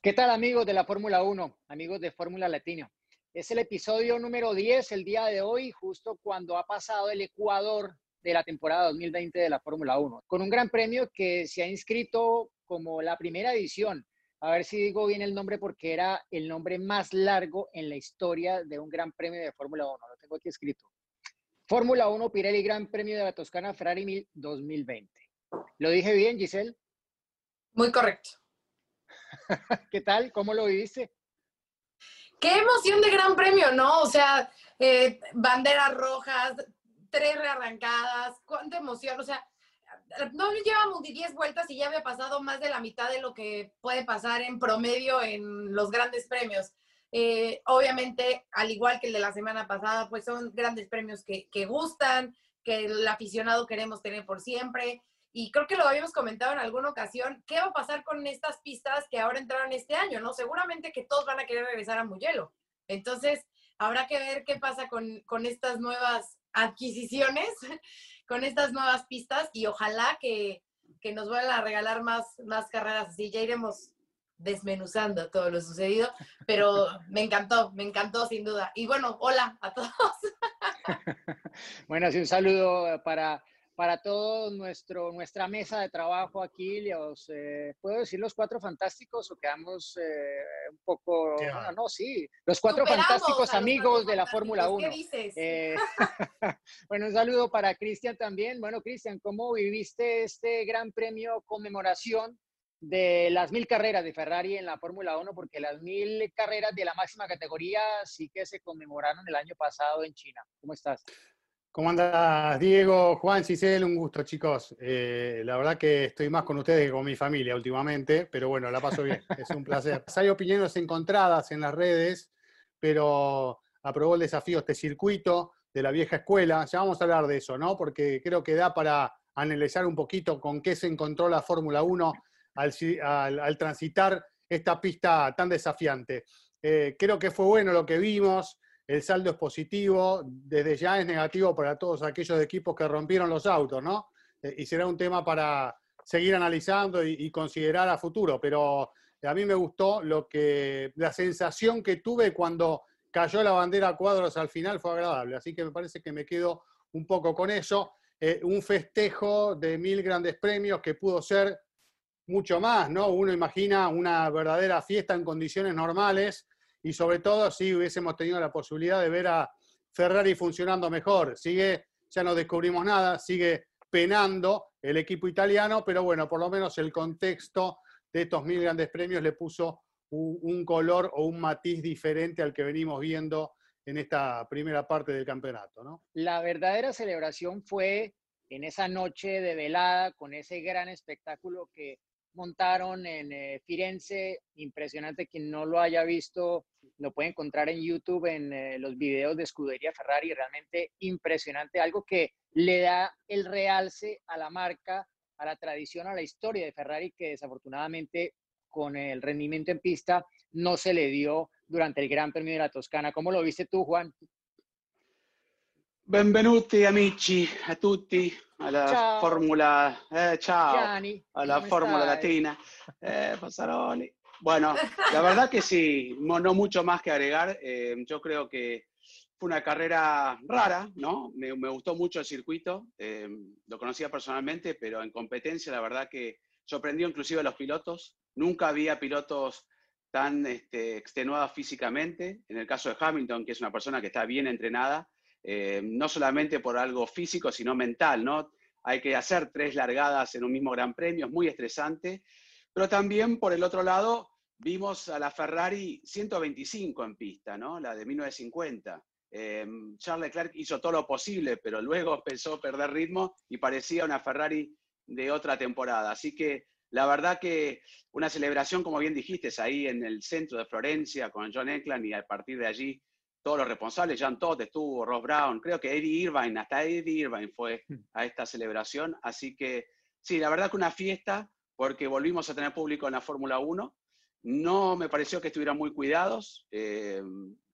¿Qué tal amigos de la Fórmula 1, amigos de Fórmula Latina? Es el episodio número 10 el día de hoy, justo cuando ha pasado el Ecuador de la temporada 2020 de la Fórmula 1, con un gran premio que se ha inscrito como la primera edición. A ver si digo bien el nombre porque era el nombre más largo en la historia de un gran premio de Fórmula 1. Lo tengo aquí escrito. Fórmula 1 Pirelli Gran Premio de la Toscana Ferrari 2020. ¿Lo dije bien, Giselle? Muy correcto. ¿Qué tal? ¿Cómo lo viviste? Qué emoción de gran premio, ¿no? O sea, eh, banderas rojas, tres rearrancadas, cuánta emoción. O sea, no llevamos ni 10 vueltas y ya había pasado más de la mitad de lo que puede pasar en promedio en los grandes premios. Eh, obviamente, al igual que el de la semana pasada, pues son grandes premios que, que gustan, que el aficionado queremos tener por siempre y creo que lo habíamos comentado en alguna ocasión, ¿qué va a pasar con estas pistas que ahora entraron este año? ¿no? Seguramente que todos van a querer regresar a Mugello. Entonces, habrá que ver qué pasa con, con estas nuevas adquisiciones, con estas nuevas pistas y ojalá que, que nos vuelvan a regalar más, más carreras así. Ya iremos desmenuzando todo lo sucedido, pero me encantó, me encantó sin duda. Y bueno, hola a todos. bueno, así un saludo para para todo nuestro, nuestra mesa de trabajo aquí. Los, eh, ¿Puedo decir los cuatro fantásticos o quedamos eh, un poco... No, no, sí, los cuatro fantásticos amigos de la Fórmula 1. Eh, bueno, un saludo para Cristian también. Bueno, Cristian, ¿cómo viviste este gran premio conmemoración de las mil carreras de Ferrari en la Fórmula 1? Porque las mil carreras de la máxima categoría sí que se conmemoraron el año pasado en China. ¿Cómo estás? ¿Cómo andas, Diego, Juan, Cisel? Un gusto, chicos. Eh, la verdad que estoy más con ustedes que con mi familia últimamente, pero bueno, la paso bien. Es un placer. Hay opiniones encontradas en las redes, pero aprobó el desafío este circuito de la vieja escuela. Ya vamos a hablar de eso, ¿no? Porque creo que da para analizar un poquito con qué se encontró la Fórmula 1 al, transitar esta pista tan desafiante. Eh, creo que fue bueno lo que vimos el saldo es positivo, desde ya es negativo para todos aquellos equipos que rompieron los autos, ¿no? Eh, y será un tema para seguir analizando y, considerar a futuro, pero a mí me gustó lo que, la sensación que tuve cuando cayó la bandera cuadros al final fue agradable, así que me parece que me quedo un poco con eso. Eh, un festejo de mil grandes premios que pudo ser mucho más, ¿no? Uno imagina una verdadera fiesta en condiciones normales, y sobre todo si hubiésemos tenido la posibilidad de ver a Ferrari funcionando mejor. Sigue, ya no descubrimos nada, sigue penando el equipo italiano, pero bueno, por lo menos el contexto de estos mil grandes premios le puso un, color o un matiz diferente al que venimos viendo en esta primera parte del campeonato. ¿no? La verdadera celebración fue en esa noche de velada, con ese gran espectáculo que montaron en eh, Firenze, impresionante, quien no lo haya visto, lo puede encontrar en YouTube en eh, los videos de Escudería Ferrari, realmente impresionante, algo que le da el realce a la marca, a la tradición, a la historia de Ferrari, que desafortunadamente con el rendimiento en pista no se le dio durante el Gran Premio de la Toscana. ¿Cómo lo viste tú, Juan? Benvenuti amici a tutti alla Fórmula, eh, ciao, a la Fórmula Latina, eh, Pasaroli. Bueno, la verdad que sí, no mucho más que agregar. Eh, yo creo que fue una carrera rara, ¿no? Me, gustó mucho el circuito, eh, lo conocía personalmente, pero en competencia la verdad que sorprendió inclusive a los pilotos. Nunca había pilotos tan este, extenuados físicamente. En el caso de Hamilton, que es una persona que está bien entrenada, eh, no solamente por algo físico, sino mental, ¿no? Hay que hacer tres largadas en un mismo Gran Premio, es muy estresante, pero también por el otro lado vimos a la Ferrari 125 en pista, ¿no? La de 1950. Eh, Charles Leclerc hizo todo lo posible, pero luego empezó a perder ritmo y parecía una Ferrari de otra temporada. Así que la verdad que una celebración, como bien dijiste, ahí en el centro de Florencia con John Eckland y a partir de allí todos los responsables, John Todd estuvo, Ross Brown, creo que Eddie Irvine, hasta Eddie Irvine fue hmm. a esta celebración, así que sí, la verdad que una fiesta, porque volvimos a tener público en la Fórmula 1, no me pareció que estuvieran muy cuidados, eh,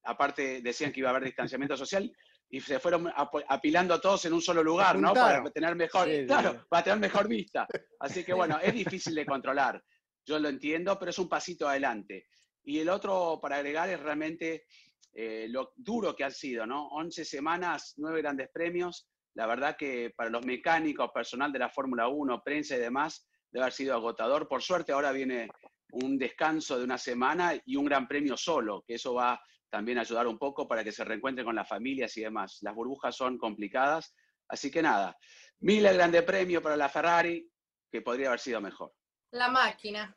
aparte decían que iba a haber distanciamiento social, y se fueron apilando a todos en un solo lugar, ¿no? Para tener mejor, para tener mejor vista. Así que bueno, es difícil de controlar. Yo lo entiendo, pero es un pasito adelante. Y el otro para agregar es realmente eh, lo duro que han sido, ¿no? 11 semanas, 9 grandes premios. La verdad que para los mecánicos, personal de la Fórmula 1, prensa y demás, debe haber sido agotador. Por suerte ahora viene un descanso de una semana y un gran premio solo, que eso va también a ayudar un poco para que se reencuentren con las familias y demás. Las burbujas son complicadas, así que nada, mil grande premio para la Ferrari, que podría haber sido mejor. La máquina.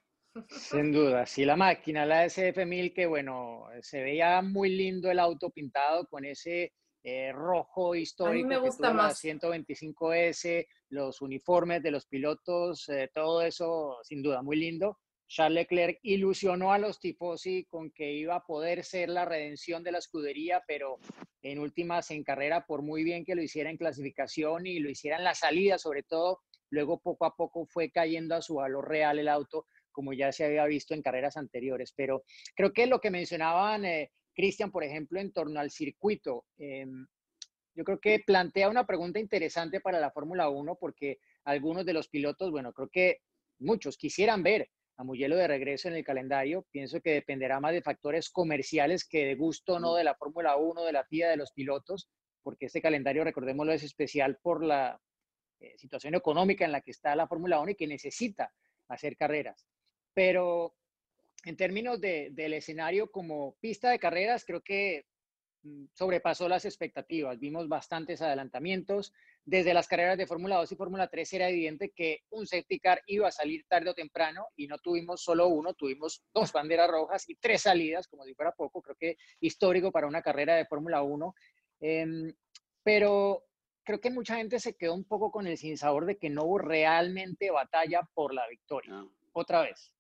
Sin duda, sí, la máquina, la SF1000, que bueno, se veía muy lindo el auto pintado con ese eh, rojo histórico. A mí me gusta más. 125S, los uniformes de los pilotos, eh, todo eso, sin duda, muy lindo. Charles Leclerc ilusionó a los tifosi con que iba a poder ser la redención de la escudería, pero en últimas en carrera, por muy bien que lo hiciera en clasificación y lo hiciera en la salida, sobre todo, luego poco a poco fue cayendo a su valor real el auto, como ya se había visto en carreras anteriores. Pero creo que lo que mencionaban, eh, Cristian, por ejemplo, en torno al circuito, em, yo creo que plantea una pregunta interesante para la Fórmula 1, porque algunos de los pilotos, bueno, creo que muchos quisieran ver a Mugello de regreso en el calendario. Pienso que dependerá más de factores comerciales que de gusto o no de la Fórmula 1, de la FIA, de los pilotos, porque este calendario, recordémoslo, es especial por la eh, situación económica en la que está la Fórmula 1 y que necesita hacer carreras. Pero en términos del escenario como pista de carreras, creo que mm, sobrepasó las expectativas. Vimos bastantes adelantamientos, desde las carreras de Fórmula 2 y Fórmula 3 era evidente que un safety car iba a salir tarde o temprano y no tuvimos solo uno, tuvimos dos banderas rojas y tres salidas, como si fuera poco, creo que histórico para una carrera de Fórmula 1. Em, pero creo que mucha gente se quedó un poco con el sinsabor de que no hubo realmente batalla por la victoria. Ah. Otra vez.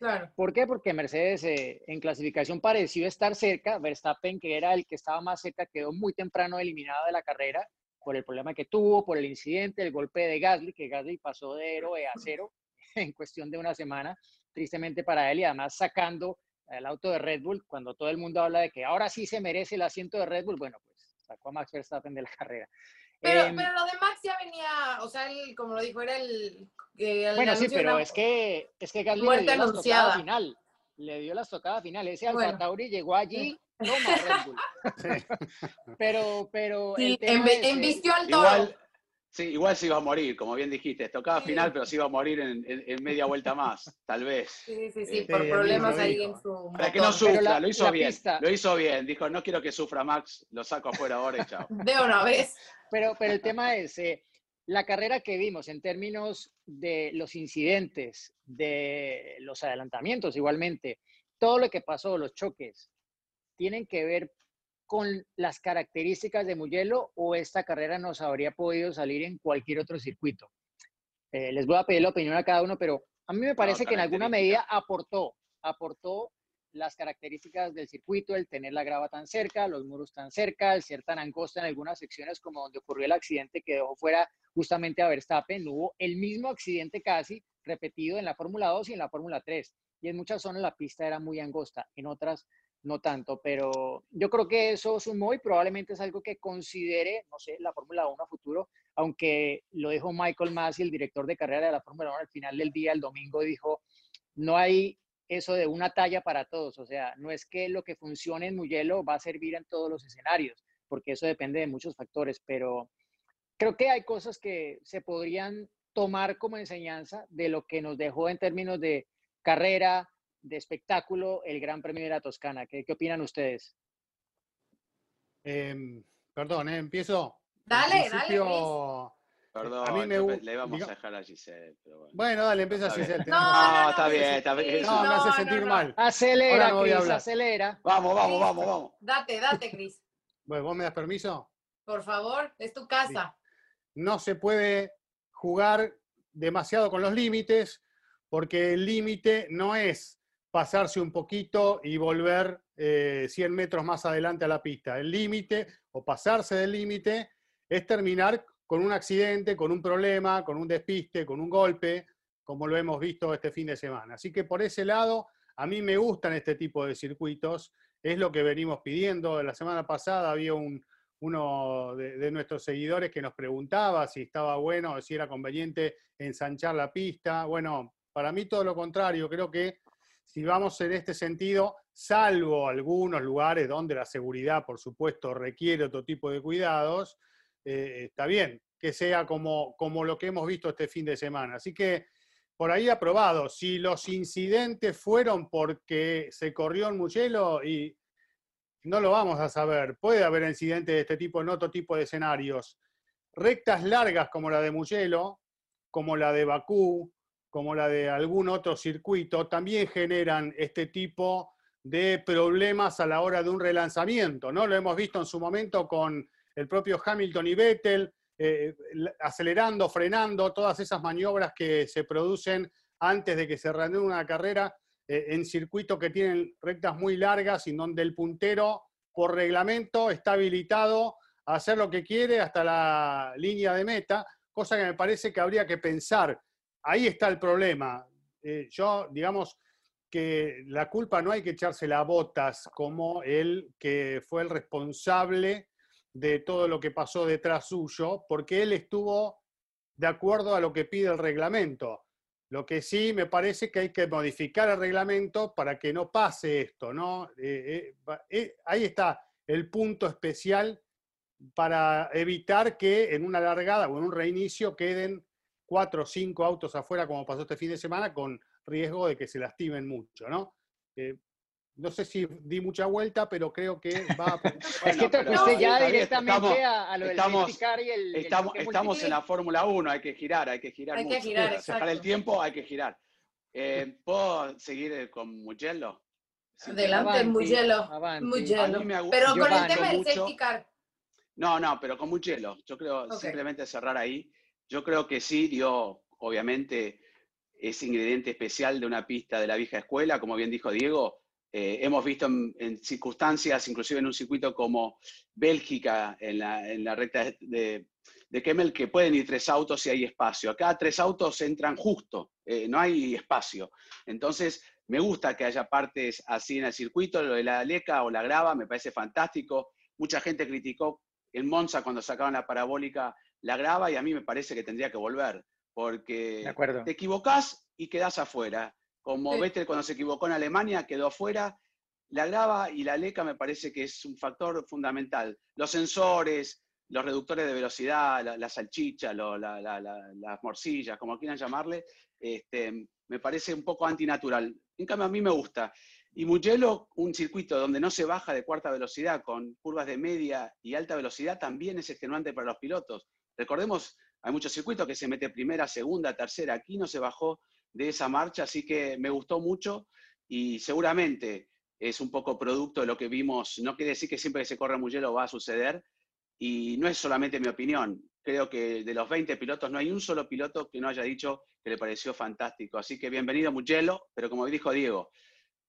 Claro. ¿Por qué? Porque Mercedes eh, en clasificación pareció estar cerca, Verstappen, que era el que estaba más cerca, quedó muy temprano eliminado de la carrera por el problema que tuvo, por el incidente, el golpe de Gasly, que Gasly pasó de héroe a cero en cuestión de una semana, tristemente para él, y además sacando el auto de Red Bull, cuando todo el mundo habla de que ahora sí se merece el asiento de Red Bull, bueno, pues sacó a Max Verstappen de la carrera. Pero, em, pero lo de Max ya venía, o sea, como lo dijo, era el... bueno, sí, pero es que, es que Gasly le dio la estocada final. Le dio la estocada final. Ese Alfa Tauri llegó allí toma Red Bull. pero, pero. Sí, embistió al toro. Igual, sí, igual se iba a morir, como bien dijiste. Tocaba final, pero se iba a morir en, en, media vuelta más, tal vez. Sí, sí, sí, eh, por problemas ahí en su. Para que no sufra, lo hizo bien. Lo hizo bien. Dijo, no quiero que sufra Max, lo saco afuera ahora y chao. De una vez. Pero, pero el tema es. Eh, la carrera que vimos en términos de los incidentes, de los adelantamientos igualmente, todo lo que pasó, los choques, tienen que ver con las características de Mugello o esta carrera nos habría podido salir en cualquier otro circuito? Eh, les voy a pedir la opinión a cada uno, pero a mí me parece que en alguna medida aportó, aportó las características del circuito, el tener la grava tan cerca, los muros tan cerca, el ser tan angosta en algunas secciones como donde ocurrió el accidente que dejó fuera justamente a Verstappen, hubo el mismo accidente casi repetido en la Fórmula 2 y en la Fórmula 3. Y en muchas zonas la pista era muy angosta, en otras no tanto, pero yo creo que eso sumó y probablemente es algo que considere, no sé, la Fórmula 1 a futuro, aunque lo dijo Michael Masi, el director de carrera de la Fórmula 1, al final del día, el domingo, dijo, no hay eso de una talla para todos, o sea, no es que lo que funcione en Mugello va a servir en todos los escenarios, porque eso depende de muchos factores, pero creo que hay cosas que se podrían tomar como enseñanza de lo que nos dejó en términos de carrera, de espectáculo el Gran Premio de la Toscana. ¿Qué, qué opinan ustedes? Em, perdón, ¿eh? empiezo. Dale, dale. Perdón, a mí me... le íbamos a dejar a Giselle. Pero bueno. bueno, dale, empieza a Giselle. No, está bien, está bien. No, me hace sentir mal. Acelera, Cris, acelera. Vamos, vamos, vamos, vamos. Date, date, Cris. Bueno, ¿vos me das permiso? Por favor, es tu casa. No se puede jugar demasiado con los límites porque el límite no es pasarse un poquito y volver 100 eh, metros más adelante a la pista. El límite o pasarse del límite es terminar con un accidente, con un problema, con un despiste, con un golpe, como lo hemos visto este fin de semana. Así que por ese lado, a mí me gustan este tipo de circuitos, es lo que venimos pidiendo. La semana pasada había un, uno de, nuestros seguidores que nos preguntaba si estaba bueno si era conveniente ensanchar la pista. Bueno, para mí todo lo contrario, creo que si vamos en este sentido, salvo algunos lugares donde la seguridad, por supuesto, requiere otro tipo de cuidados, eh, está bien que sea como, como lo que hemos visto este fin de semana. Así que por ahí aprobado. Si los incidentes fueron porque se corrió en Mugello y no lo vamos a saber, puede haber incidentes de este tipo en otro tipo de escenarios. Rectas largas como la de Mugello, como la de Bakú, como la de algún otro circuito, también generan este tipo de problemas a la hora de un relanzamiento, ¿no? Lo hemos visto en su momento con el propio Hamilton y Vettel, eh, acelerando, frenando, todas esas maniobras que se producen antes de que se reanude una carrera eh, en circuitos que tienen rectas muy largas y donde el puntero, por reglamento, está habilitado a hacer lo que quiere hasta la línea de meta, cosa que me parece que habría que pensar. Ahí está el problema. Eh, yo, digamos, que la culpa no hay que echársela a botas como el que fue el responsable de todo lo que pasó detrás suyo, porque él estuvo de acuerdo a lo que pide el reglamento. Lo que sí me parece que hay que modificar el reglamento para que no pase esto, ¿no? Eh, eh, eh, ahí está el punto especial para evitar que en una largada o en un reinicio queden cuatro o cinco autos afuera, como pasó este fin de semana, con riesgo de que se lastimen mucho, ¿no? No sé si di mucha vuelta, pero creo que va a... es que te fuiste ya directamente a, lo del estamos, y el... Estamos, estamos en la Fórmula 1, hay que girar, hay que girar Hay mucho. que girar, Sacar el tiempo, hay que girar. Eh, ¿Puedo seguir eh, con Mugello? Adelante, Mugello. Mugello. Pero con el tema del safety car. No, no, pero con Mugello. Yo creo simplemente cerrar ahí. Yo creo que sí dio, obviamente, ese ingrediente especial de una pista de la vieja escuela, como bien dijo Diego, eh, hemos visto en, circunstancias, inclusive en un circuito como Bélgica, en la, recta de, de, Kemmel, que pueden ir tres autos si hay espacio. Acá tres autos entran justo, eh, no hay espacio. Entonces, me gusta que haya partes así en el circuito, lo de la Leca o la Grava, me parece fantástico. Mucha gente criticó en Monza cuando sacaban la parabólica la Grava y a mí me parece que tendría que volver, porque te equivocás y quedás afuera. Como Vettel cuando se equivocó en Alemania quedó afuera. La grava y la leca me parece que es un factor fundamental. Los sensores, los reductores de velocidad, la, salchicha, las morcillas, como quieran llamarle, este, me parece un poco antinatural. En cambio, a mí me gusta. Y Mugello, un circuito donde no se baja de cuarta velocidad, con curvas de media y alta velocidad, también es extenuante para los pilotos. Recordemos, hay muchos circuitos que se mete primera, segunda, tercera. Aquí no se bajó de esa marcha, así que me gustó mucho y seguramente es un poco producto de lo que vimos. No quiere decir que siempre que se corre Mugello va a suceder y no es solamente mi opinión. Creo que de los 20 pilotos no hay un solo piloto que no haya dicho que le pareció fantástico. Así que bienvenido Mugello, pero como dijo Diego,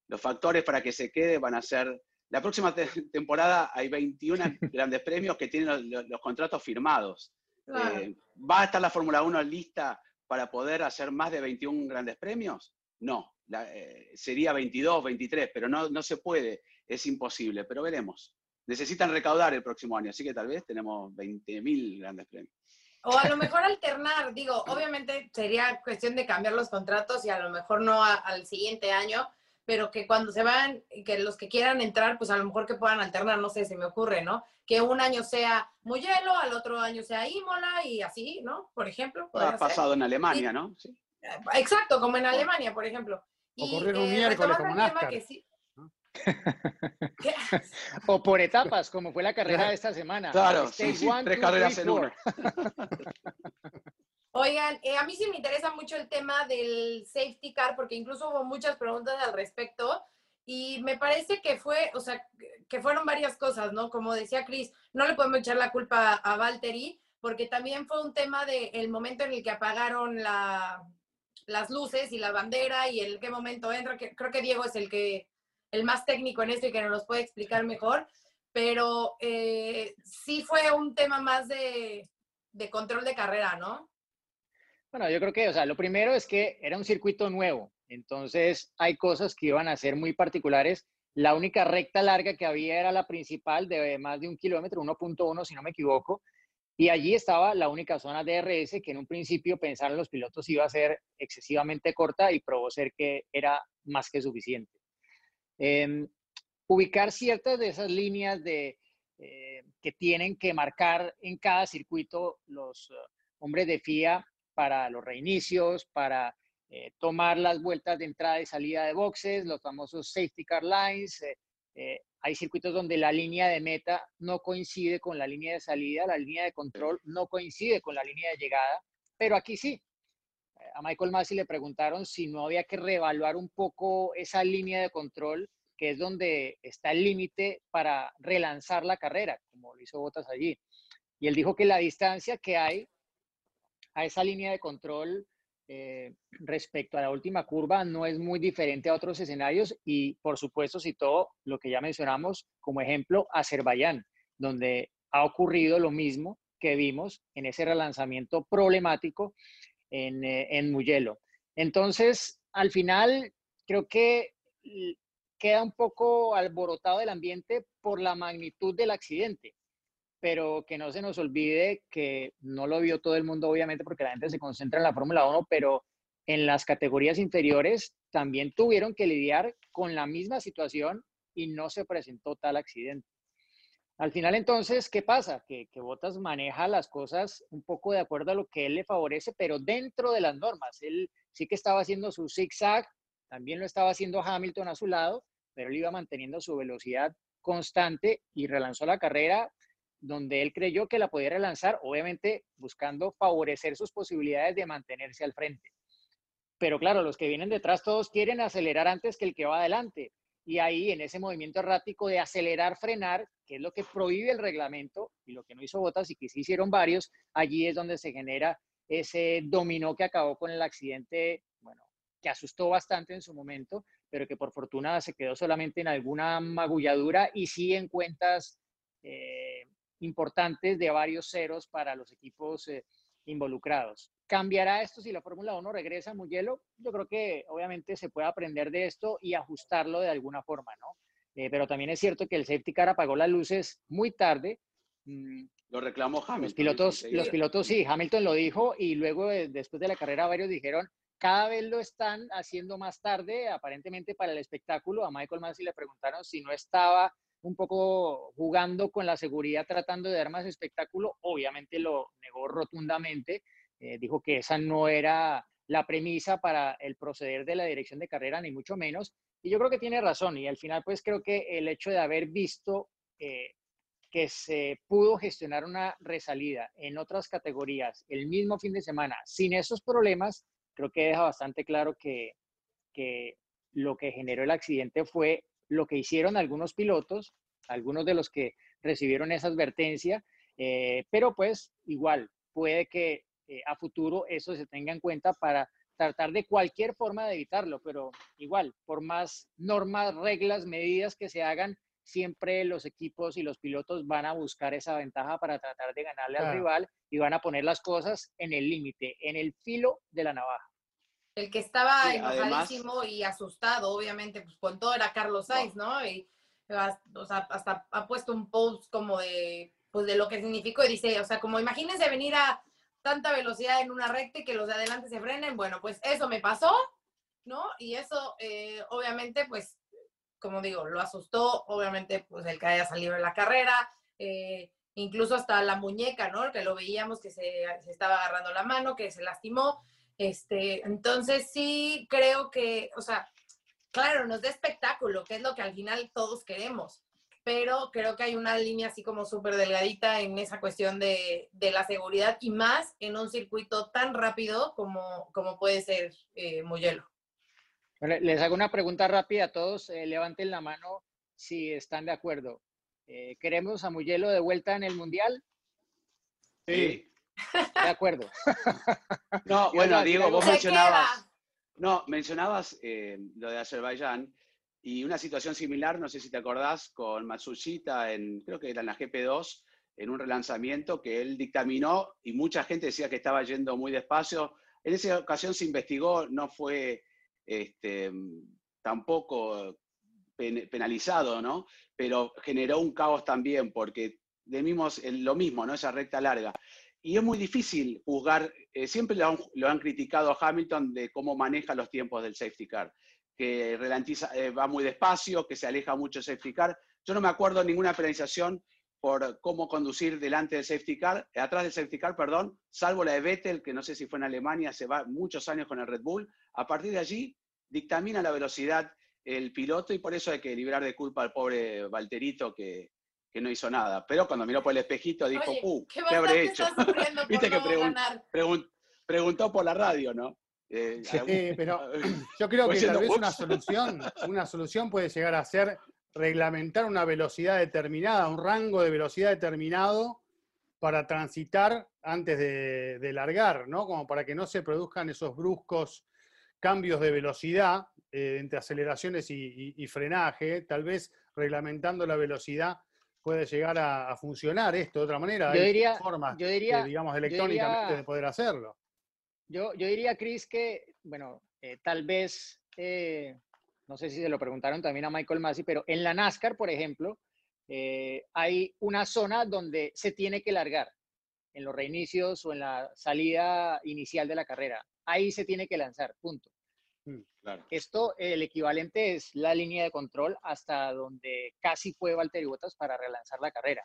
los factores para que se quede van a ser... La próxima temporada hay 21 grandes premios que tienen los, contratos firmados. Eh, ¿Va a estar la Fórmula 1 lista para poder hacer más de 21 grandes premios? No, eh, sería 22, 23, pero no, no se puede, es imposible, pero veremos. Necesitan recaudar el próximo año, así que tal vez tenemos 20.000 grandes premios. O a lo mejor alternar, digo, obviamente sería cuestión de cambiar los contratos y a lo mejor no al siguiente año, pero que cuando se van, que los que quieran entrar, pues a lo mejor que puedan alternar, no sé, se me ocurre, ¿no? Que un año sea Mugello, al otro año sea Imola y así, ¿no? Por ejemplo. Ha pasado en Alemania, ¿no? Sí. Exacto, como en Alemania, por ejemplo. O correr un eh, miércoles como NASCAR. o por etapas, como fue la carrera de esta semana. Claro, sí, sí, tres carreras en una. Oigan, eh, a mí sí me interesa mucho el tema del safety car, porque incluso hubo muchas preguntas al respecto. Y me parece que fue, o sea, que fueron varias cosas, ¿no? Como decía Chris, no le podemos echar la culpa a Valtteri, porque también fue un tema del el momento en el que apagaron la, las luces y la bandera y en qué momento entra. Que, creo que Diego es el que el más técnico en esto y que nos puede explicar mejor, pero eh, sí fue un tema más de, de control de carrera, ¿no? Bueno, yo creo que, o sea, lo primero es que era un circuito nuevo, entonces hay cosas que iban a ser muy particulares. La única recta larga que había era la principal de más de un kilómetro, 1.1 si no me equivoco, y allí estaba la única zona DRS que en un principio pensaron los pilotos iba a ser excesivamente corta y probó ser que era más que suficiente. Em, ubicar ciertas de esas líneas de, eh, que tienen que marcar en cada circuito los uh, hombres de FIA para los reinicios, para eh, tomar las vueltas de entrada y salida de boxes, los famosos safety car lines. Eh, hay circuitos donde la línea de meta no coincide con la línea de salida, la línea de control no coincide con la línea de llegada, pero aquí sí. A Michael Massey le preguntaron si no había que reevaluar un poco esa línea de control que es donde está el límite para relanzar la carrera, como lo hizo Botas allí. Y él dijo que la distancia que hay a esa línea de control eh, respecto a la última curva no es muy diferente a otros escenarios y por supuesto citó lo que ya mencionamos como ejemplo Azerbaiyán, donde ha ocurrido lo mismo que vimos en ese relanzamiento problemático en, eh, en Mugello. Entonces, al final, creo que queda un poco alborotado el ambiente por la magnitud del accidente, pero que no se nos olvide que no lo vio todo el mundo, obviamente, porque la gente se concentra en la Fórmula 1, pero en las categorías inferiores también tuvieron que lidiar con la misma situación y no se presentó tal accidente. Al final, entonces, ¿qué pasa? Que, que Bottas maneja las cosas un poco de acuerdo a lo que él le favorece, pero dentro de las normas. Él sí que estaba haciendo su zigzag, también lo estaba haciendo Hamilton a su lado, pero él iba manteniendo su velocidad constante y relanzó la carrera donde él creyó que la podía relanzar, obviamente buscando favorecer sus posibilidades de mantenerse al frente. Pero claro, los que vienen detrás todos quieren acelerar antes que el que va adelante. Y ahí, en ese movimiento errático de acelerar, frenar, que es lo que prohíbe el reglamento y lo que no hizo Botas y que sí hicieron varios, allí es donde se genera ese dominó que acabó con el accidente, bueno, que asustó bastante en su momento, pero que por fortuna se quedó solamente en alguna magulladura y sí en cuentas eh, importantes de varios ceros para los equipos eh, involucrados. ¿Cambiará esto si la Fórmula 1 regresa a Mugello? Yo creo que obviamente se puede aprender de esto y ajustarlo de alguna forma, ¿no? Eh, pero también es cierto que el safety car apagó las luces muy tarde. Mm, lo reclamó Hamilton. Los pilotos, los pilotos sí, Hamilton lo dijo y luego después de la carrera varios dijeron, cada vez lo están haciendo más tarde, aparentemente para el espectáculo. A Michael Massey le preguntaron si no estaba un poco jugando con la seguridad, tratando de dar más espectáculo. Obviamente lo negó rotundamente. Eh, dijo que esa no era la premisa para el proceder de la dirección de carrera, ni mucho menos. Y yo creo que tiene razón. Y al final, pues creo que el hecho de haber visto eh, que se pudo gestionar una resalida en otras categorías el mismo fin de semana sin esos problemas, creo que deja bastante claro que, lo que generó el accidente fue lo que hicieron algunos pilotos, algunos de los que recibieron esa advertencia, eh, pero pues igual puede que eh, a futuro eso se tenga en cuenta para tratar de cualquier forma de evitarlo, pero igual, por más normas, reglas, medidas que se hagan, siempre los equipos y los pilotos van a buscar esa ventaja para tratar de ganarle al rival y van a poner las cosas en el límite, en el filo de la navaja. El que estaba enojadísimo y asustado, obviamente, pues con todo era Carlos Sainz, ¿no? Y o sea, hasta ha puesto un post como de, pues de lo que significó y dice, o sea, como imagínense venir a tanta velocidad en una recta y que los de adelante se frenen, bueno, pues eso me pasó, ¿no? Y eso, eh, obviamente, pues como digo, lo asustó, obviamente, pues el que haya salido en la carrera, eh, incluso hasta la muñeca, ¿no? Que lo veíamos que se, estaba agarrando la mano, que se lastimó. Este, entonces sí creo que, o sea, claro, nos da espectáculo, que es lo que al final todos queremos, pero creo que hay una línea así como súper delgadita en esa cuestión de, de, la seguridad y más en un circuito tan rápido como, como puede ser eh, les hago una pregunta rápida a todos. Eh, levanten la mano si están de acuerdo. Eh, ¿Queremos a Mugello de vuelta en el Mundial? Sí. De acuerdo. No, bueno, Diego, vos mencionabas, No, mencionabas eh, lo de Azerbaiyán y una situación similar, no sé si te acordás, con Matsushita en, creo que era en la GP2, en un relanzamiento que él dictaminó y mucha gente decía que estaba yendo muy despacio. En esa ocasión se investigó, no fue este, tampoco penalizado, ¿no? Pero generó un caos también, porque de lo mismo, ¿no? Esa recta larga. Y es muy difícil juzgar, eh, siempre lo han, criticado a Hamilton de cómo maneja los tiempos del safety car, que eh, va muy despacio, que se aleja mucho el safety car. Yo no me acuerdo ninguna penalización por cómo conducir delante del safety car, atrás del safety car, perdón, salvo la de Vettel, que no sé si fue en Alemania, se va muchos años con el Red Bull. A partir de allí, dictamina la velocidad el piloto y por eso hay que librar de culpa al pobre Valterito que, no hizo nada. Pero cuando miró por el espejito dijo, ¡uh! ¿Qué, habré hecho? Viste que preguntó por la radio, ¿no? Eh, sí, pero yo creo que tal vez una solución, una solución puede llegar a ser reglamentar una velocidad determinada, un rango de velocidad determinado para transitar antes de, largar, ¿no? Como para que no se produzcan esos bruscos cambios de velocidad eh, entre aceleraciones y, frenaje. Tal vez reglamentando la velocidad puede llegar a, funcionar esto de otra manera. Yo diría, formas, yo diría, digamos, electrónicamente de poder hacerlo. Yo, yo diría, Chris, que, bueno, eh, tal vez eh, no sé si se lo preguntaron también a Michael Massey, pero en la NASCAR, por ejemplo, eh, hay una zona donde se tiene que largar, en los reinicios o en la salida inicial de la carrera. Ahí se tiene que lanzar, punto. Mm, Esto, el equivalente es la línea de control hasta donde casi fue Valtteri Bottas para relanzar la carrera.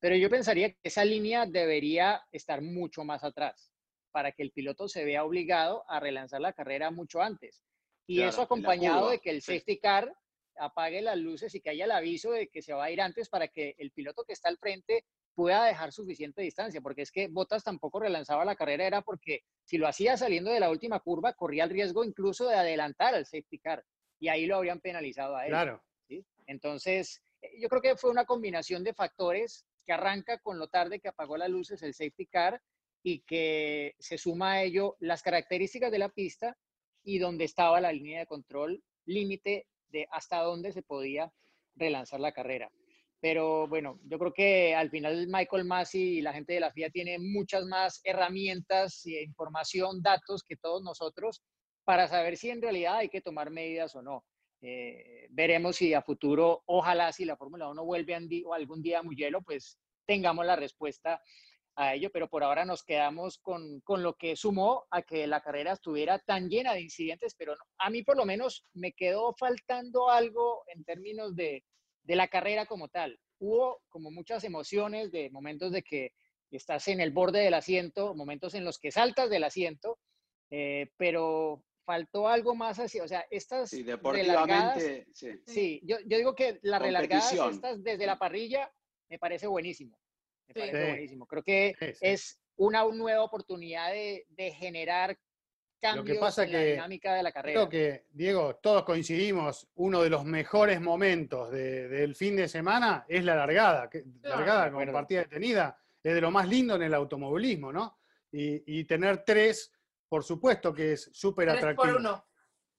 Pero yo pensaría que esa línea debería estar mucho más atrás para que el piloto se vea obligado a relanzar la carrera mucho antes. Y eso acompañado de que el safety car apague las luces y que haya el aviso de que se va a ir antes para que el piloto que está al frente pueda dejar suficiente distancia, porque es que Bottas tampoco relanzaba la carrera, era porque si lo hacía saliendo de la última curva, corría el riesgo incluso de adelantar al safety car, y ahí lo habrían penalizado a él. Claro. Entonces, eh, yo creo que fue una combinación de factores que arranca con lo tarde que apagó las luces el safety car y que se suma a ello las características de la pista y donde estaba la línea de control límite de hasta dónde se podía relanzar la carrera. Pero bueno, yo creo que al final Michael Massey y la gente de la FIA tiene muchas más herramientas, información, datos que todos nosotros para saber si en realidad hay que tomar medidas o no. Eh, veremos si a futuro, ojalá si la Fórmula 1 vuelve o algún día a hielo, pues tengamos la respuesta a ello, pero por ahora nos quedamos con, con, lo que sumó a que la carrera estuviera tan llena de incidentes, pero a mí por lo menos me quedó faltando algo en términos de, de, la carrera como tal. Hubo como muchas emociones de momentos de que estás en el borde del asiento, momentos en los que saltas del asiento, eh, pero faltó algo más así, o sea, estas sí, deportivamente, sí. sí yo, yo, digo que las relargadas estas desde la parrilla me parece buenísimo. Creo que es una nueva oportunidad de, generar cambios en la dinámica de la carrera. Creo que, Diego, todos coincidimos, uno de los mejores momentos del fin de semana es la largada. la largada con partida detenida es de lo más lindo en el automovilismo, ¿no? Y, tener tres, por supuesto que es súper atractivo. por uno.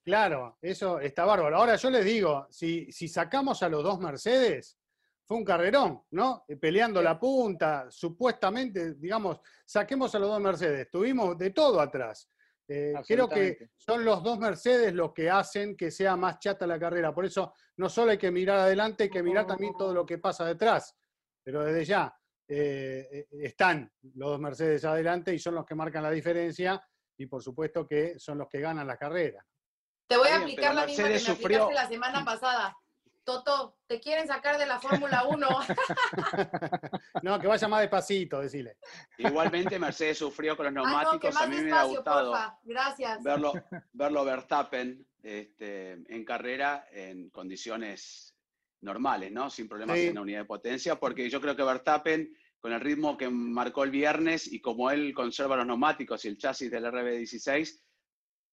Claro, eso está bárbaro. Ahora yo les digo, si, si sacamos a los dos Mercedes, fue un carrerón, ¿no? Eh, peleando la punta, supuestamente, digamos, saquemos a los dos Mercedes, tuvimos de todo atrás. Eh, creo que son los dos Mercedes los que hacen que sea más chata la carrera. Por eso no solo hay que mirar adelante, hay que mirar también todo lo que pasa detrás. Pero desde ya eh, están los dos Mercedes adelante y son los que marcan la diferencia y por supuesto que son los que ganan la carrera. Te voy a aplicar la misma que me aplicaste la semana pasada. Toto, te quieren sacar de la Fórmula 1. no, que vaya más despacito, decile. Igualmente Mercedes sufrió con los neumáticos, a mí me ha gustado Gracias. verlo, verlo Verstappen este, en carrera en condiciones normales, ¿no? Sin problemas en la unidad de potencia, porque yo creo que Verstappen, con el ritmo que marcó el viernes y como él conserva los neumáticos y el chasis del RB16,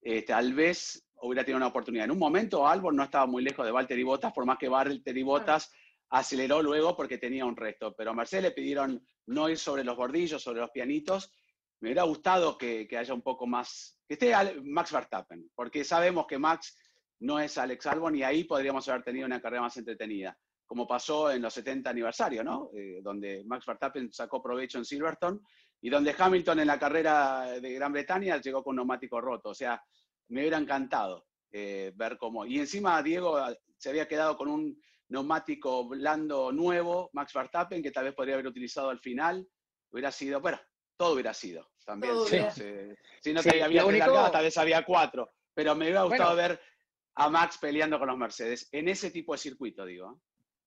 eh, tal vez hubiera tenido una oportunidad. En un momento Albon no estaba muy lejos de Valtteri Bottas, por más que Valtteri Bottas aceleró luego porque tenía un resto. Pero a Mercedes le pidieron no ir sobre los bordillos, sobre los pianitos, me hubiera gustado que, haya un poco más, que esté Max Verstappen, porque sabemos que Max no es Alex Albon y ahí podríamos haber tenido una carrera más entretenida, como pasó en los 70 aniversarios, ¿no? Eh, donde Max Verstappen sacó provecho en Silverstone y donde Hamilton en la carrera de Gran Bretaña llegó con un neumático roto. O sea, me hubiera encantado eh, ver cómo. Y encima Diego ah, se había quedado con un neumático blando nuevo, Max Verstappen, que tal vez podría haber utilizado al final. Hubiera sido, bueno, todo hubiera sido también. Si, no te había único... tal vez había cuatro. Pero me hubiera gustado ver a Max peleando con los Mercedes en ese tipo de circuito, digo.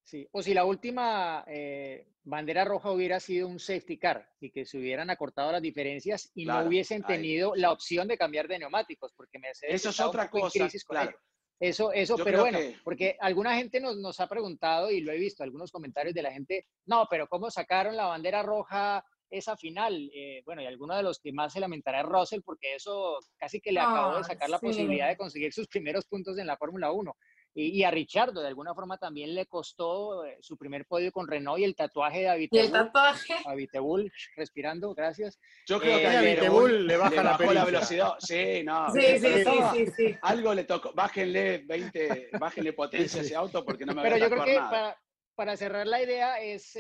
Sí, o si la última eh, bandera roja hubiera sido un safety car y que se hubieran acortado las diferencias y no hubiesen tenido la opción de cambiar de neumáticos, porque Mercedes eso es otra cosa, claro. Eso, eso, pero bueno, porque alguna gente nos, nos ha preguntado y lo he visto, algunos comentarios de la gente, no, pero ¿cómo sacaron la bandera roja esa final. Eh, bueno, y alguno de los que más se lamentará es Russell, porque eso casi que le acabó de sacar la posibilidad de conseguir sus primeros puntos en la Fórmula 1. Y, a Richardo, de alguna forma, también le costó eh, su primer podio con Renault y el tatuaje de Avitebull. ¿Y el tatuaje? Avitebull, respirando, gracias. Yo creo que a eh, Avitebull le baja la, la, velocidad. Sí, no. Sí, sí, sí, sí, Algo le tocó. Bájenle 20, bájenle potencia a ese auto porque no me Pero yo creo que para, para, cerrar la idea es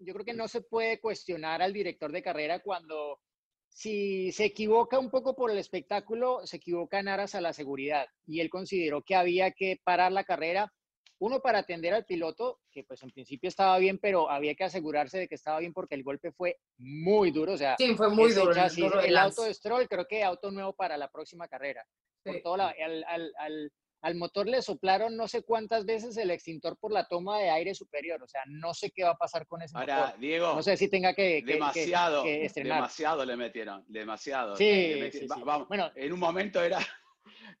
yo creo que no se puede cuestionar al director de carrera cuando si se equivoca un poco por el espectáculo, se equivoca en aras a la seguridad. Y él consideró que había que parar la carrera, uno para atender al piloto, que pues en principio estaba bien, pero había que asegurarse de que estaba bien porque el golpe fue muy duro. O sea, sí, fue muy duro. el, auto de Stroll, creo que auto nuevo para la próxima carrera. Por todo al, al al motor le soplaron no sé cuántas veces el extintor por la toma de aire superior. O sea, no sé qué va a pasar con ese Ahora, Diego. No sé si tenga que. demasiado. demasiado le metieron. Demasiado. Sí, Vamos, bueno, en un momento era.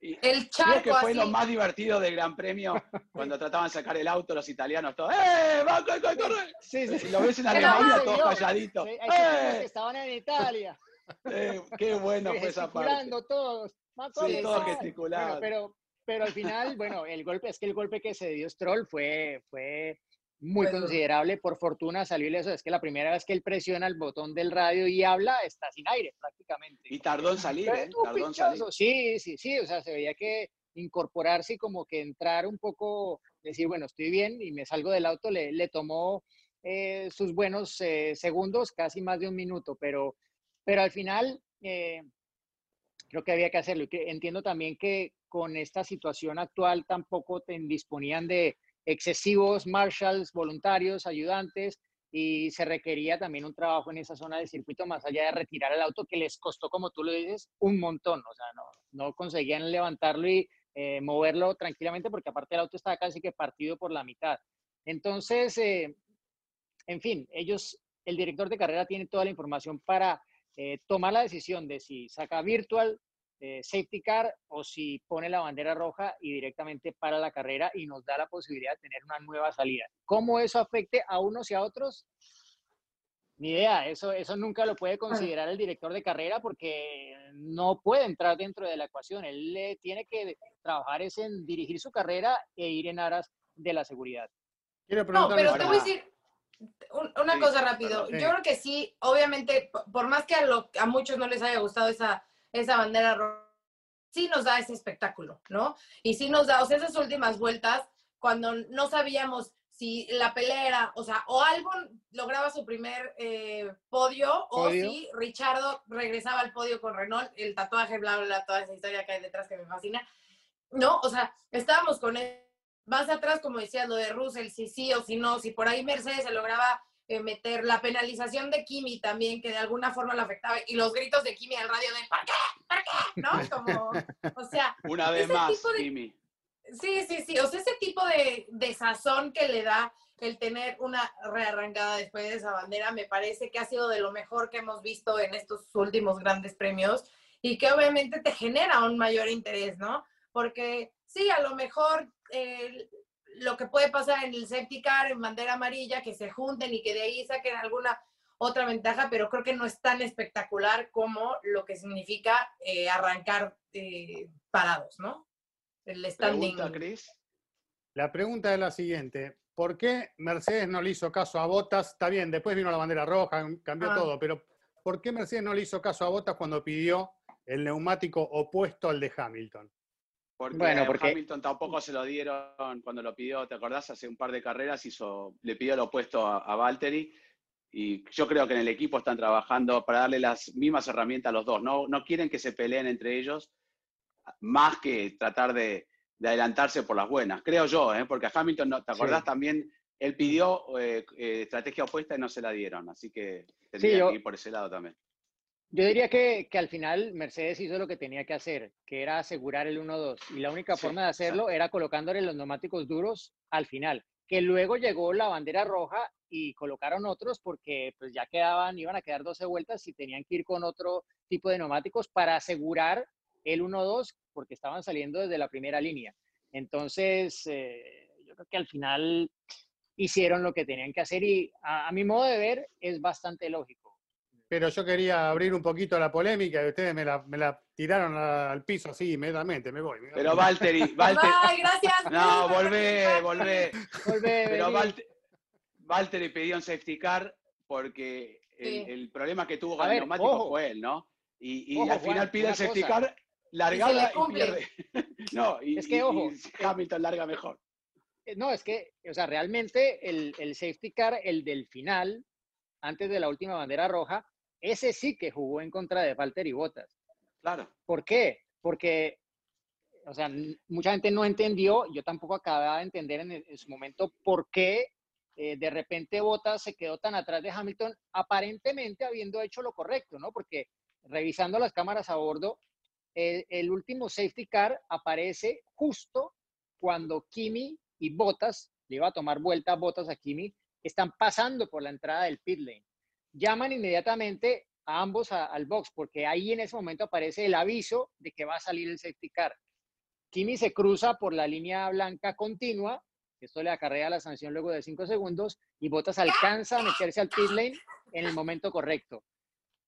el charco Creo que fue lo más divertido del Gran Premio cuando trataban de sacar el auto los italianos todos. ¡Eh! ¡Va, corre, corre! Sí, sí. Y lo ves en Alemania todos calladitos. Sí, ¡Eh! estaban en Italia. Eh, qué bueno fue esa parte. todos. Sí, todos gesticulando. pero, pero al final, bueno, el golpe, es que el golpe que se dio Stroll fue, fue muy considerable. Por fortuna salió eso. Es que la primera vez que él presiona el botón del radio y habla, está sin aire prácticamente. Y tardó en salir, ¿eh? Tardó en salir. Sí, sí, sí. O sea, se veía que incorporarse y como que entrar un poco, decir, bueno, estoy bien y me salgo del auto, le, le tomó eh, sus buenos eh, segundos, casi más de un minuto, pero, pero al final eh, creo que había que hacerlo. Y que entiendo también que con esta situación actual tampoco te disponían de excesivos marshals, voluntarios, ayudantes, y se requería también un trabajo en esa zona del circuito, más allá de retirar el auto, que les costó, como tú lo dices, un montón. O sea, no, no conseguían levantarlo y eh, moverlo tranquilamente, porque aparte el auto estaba casi que partido por la mitad. Entonces, eh, en fin, ellos, el director de carrera tiene toda la información para eh, tomar la decisión de si saca virtual, eh, safety car o si pone la bandera roja y directamente para la carrera y nos da la posibilidad de tener una nueva salida. ¿Cómo eso afecte a unos y a otros? Ni idea, eso, eso nunca lo puede considerar el director de carrera porque no puede entrar dentro de la ecuación. Él le tiene que trabajar es en dirigir su carrera e ir en aras de la seguridad. no, pero te voy a decir una cosa rápido. Yo creo que sí, obviamente, por más que a, a muchos no les haya gustado esa esa bandera roja, sí nos da ese espectáculo, ¿no? Y sí nos da, o sea, esas últimas vueltas, cuando no sabíamos si la pelea o sea, o Albon lograba su primer eh, podio, o si Richardo regresaba al podio con Renault, el tatuaje, bla, bla, bla, toda esa historia que hay detrás que me fascina. No, o sea, estábamos con él. Más atrás, como decías, lo de Russell, si sí o si no, si por ahí Mercedes se lograba eh, meter la penalización de Kimi también, que de alguna forma lo afectaba, y los gritos de Kimi al radio de ¿por qué? ¿por qué? ¿No? Como, o sea. Una vez más, Kimi. Sí, sí, sí. O sea, ese tipo de, de sazón que le da el tener una rearrancada después de esa bandera, me parece que ha sido de lo mejor que hemos visto en estos últimos grandes premios y que obviamente te genera un mayor interés, ¿no? Porque sí, a lo mejor eh, lo que puede pasar en el safety car, en bandera amarilla, que se junten y que de ahí saquen alguna otra ventaja, pero creo que no es tan espectacular como lo que significa eh, arrancar eh, parados, ¿no? El standing. Pregunta, La pregunta es la siguiente. ¿Por qué Mercedes no le hizo caso a Botas? Está bien, después vino la bandera roja, cambió ah. todo, pero ¿por qué Mercedes no le hizo caso a Bottas cuando pidió el neumático opuesto al de Hamilton? Porque, bueno, porque Hamilton tampoco se lo dieron cuando lo pidió, ¿te acordás? Hace un par de carreras hizo, le pidió lo opuesto a, a Valtteri y yo creo que en el equipo están trabajando para darle las mismas herramientas a los dos. No, no quieren que se peleen entre ellos más que tratar de, adelantarse por las buenas, creo yo, ¿eh? porque a Hamilton, ¿te acordás también? Él pidió eh, eh, estrategia opuesta y no se la dieron, así que tendría que ir por ese lado también. Yo diría que, al final Mercedes hizo lo que tenía que hacer, que era asegurar el 1-2. Y la única forma de hacerlo era colocándole los neumáticos duros al final. Que luego llegó la bandera roja y colocaron otros porque pues ya quedaban, iban a quedar 12 vueltas y tenían que ir con otro tipo de neumáticos para asegurar el 1-2 porque estaban saliendo desde la primera línea. Entonces, eh, yo creo que al final hicieron lo que tenían que hacer y a mi modo de ver es bastante lógico pero yo quería abrir un poquito la polémica y ustedes me la, me la tiraron al piso así inmediatamente, me voy. Pero Valtteri, Valtteri. Ay, gracias. No, volvé, volvé. volvé pero Valtteri, pidió un safety car porque el, problema que tuvo con el neumático fue él, ¿no? Y, al final pide el safety car, largada y, pierde. no, y, es que, ojo, Hamilton larga mejor. Eh, no, es que, o sea, realmente el, el safety car, el del final, antes de la última bandera roja, ese sí que jugó en contra de Valtteri Bottas. Claro. ¿Por qué? Porque, o sea, mucha gente no entendió, yo tampoco acababa de entender en, su momento por qué eh, de repente Bottas se quedó tan atrás de Hamilton, aparentemente habiendo hecho lo correcto, ¿no? Porque revisando las cámaras a bordo, el último safety car aparece justo cuando Kimi y Bottas, le iba a tomar vuelta a Bottas a Kimi, están pasando por la entrada del pit lane llaman inmediatamente a ambos al box, porque ahí en ese momento aparece el aviso de que va a salir el safety car. Kimi se cruza por la línea blanca continua, esto le acarrea la sanción luego de cinco segundos, y Bottas alcanza a meterse al pit lane en el momento correcto.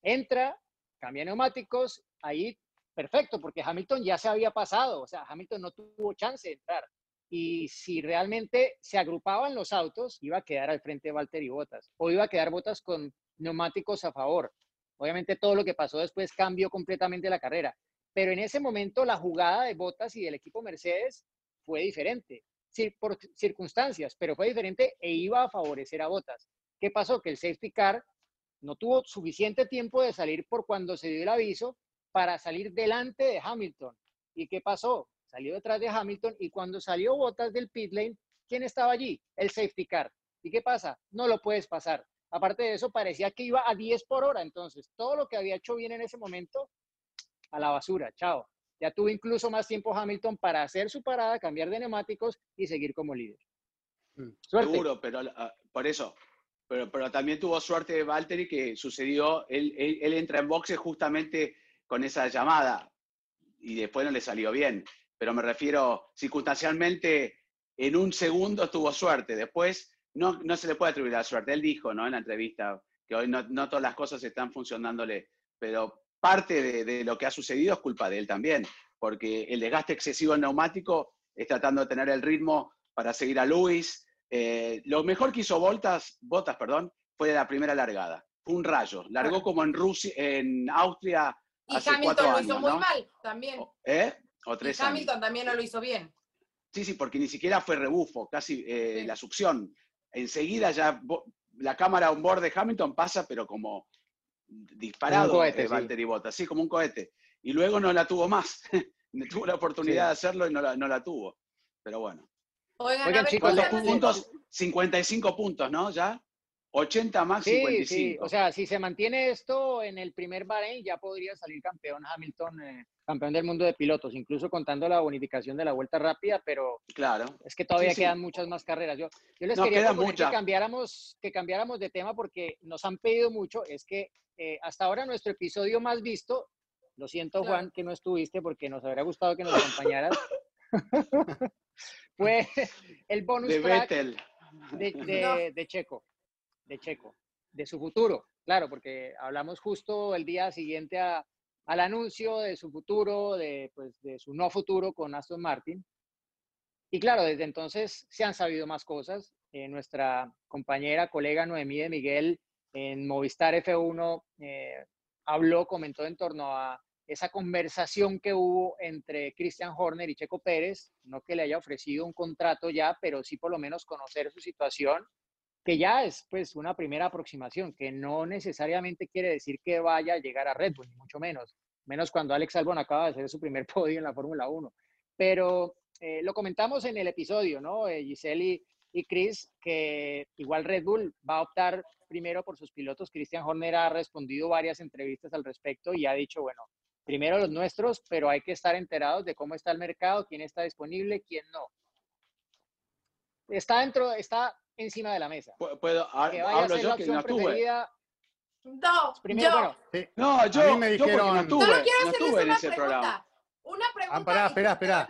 Entra, cambia neumáticos, ahí perfecto, porque Hamilton ya se había pasado, o sea, Hamilton no tuvo chance de entrar. Y si realmente se agrupaban los autos, iba a quedar al frente Valtteri Bottas, o iba a quedar Bottas con neumáticos a favor. Obviamente todo lo que pasó después cambió completamente la carrera, pero en ese momento la jugada de Bottas y del equipo Mercedes fue diferente, por circunstancias, pero fue diferente e iba a favorecer a Bottas. ¿Qué pasó? Que el safety car no tuvo suficiente tiempo de salir por cuando se dio el aviso para salir delante de Hamilton. ¿Y qué pasó? Salió detrás de Hamilton y cuando salió Bottas del pit lane, ¿quién estaba allí? El safety car. ¿Y qué pasa? No lo puedes pasar. Aparte de eso, parecía que iba a 10 por hora. Entonces, todo lo que había hecho bien en ese momento, a la basura. Chao. Ya tuvo incluso más tiempo Hamilton para hacer su parada, cambiar de neumáticos y seguir como líder. Mm, Seguro, pero ah, por eso. Pero, pero también tuvo suerte de Valtteri que sucedió, él, él, entra en boxe justamente con esa llamada y después no le salió bien. Pero me refiero, circunstancialmente, en un segundo tuvo suerte. Después no, no se le puede atribuir la suerte. Él dijo ¿no? en la entrevista que hoy no, no todas las cosas están funcionándole, pero parte de, de, lo que ha sucedido es culpa de él también, porque el desgaste excesivo en neumático es tratando de tener el ritmo para seguir a Luis. Eh, lo mejor que hizo Botas, Botas perdón, fue la primera largada. Fue un rayo. Largó como en Rusia, en Austria. Y Hamilton lo hizo muy mal también. ¿Eh? O tres y Hamilton también no lo hizo bien. Sí, sí, porque ni siquiera fue rebufo, casi eh, la succión enseguida ya la cámara on board de Hamilton pasa, pero como disparado cohete, de Valtteri Bottas, sí, como un cohete. Y luego no la tuvo más. tuvo la oportunidad de hacerlo y no la, no la tuvo. Pero bueno. Oigan, chicos, puntos? 55 puntos, ¿no? Ya. 80 más sí, 55. Sí, o sea, si se mantiene esto en el primer Bahrein, ya podría salir campeón Hamilton, eh, campeón del mundo de pilotos, incluso contando la bonificación de la vuelta rápida, pero claro. es que todavía quedan muchas más carreras. Yo, yo les quería que cambiáramos, que cambiáramos de tema porque nos han pedido mucho, es que eh, hasta ahora nuestro episodio más visto, lo siento Juan que no estuviste porque nos habría gustado que nos acompañaras, fue el bonus de track de, de Checo de Checo, de su futuro, claro, porque hablamos justo el día siguiente al anuncio de su futuro, de, pues, de su no futuro con Aston Martin. Y claro, desde entonces se han sabido más cosas. Eh, nuestra compañera, colega Noemí de Miguel en Movistar F1 eh, habló, comentó en torno a esa conversación que hubo entre Christian Horner y Checo Pérez, no que le haya ofrecido un contrato ya, pero sí por lo menos conocer su situación, que ya es pues una primera aproximación, que no necesariamente quiere decir que vaya a llegar a Red Bull, ni mucho menos, menos cuando Alex Albon acaba de hacer su primer podio en la Fórmula 1. Pero eh, lo comentamos en el episodio, ¿no? Eh, Giselle y Chris, que igual Red Bull va a optar primero por sus pilotos. Christian Horner ha respondido varias entrevistas al respecto y ha dicho, bueno, primero los nuestros, pero hay que estar enterados de cómo está el mercado, quién está disponible, quién no. Está dentro, está encima de la mesa. Puedo, que hablo yo que no tuve. No, primero, yo. No, yo, a mí me dijeron, no tuve, no quiero hacerles una pregunta. Programa. Una ah, pregunta. espera, espera.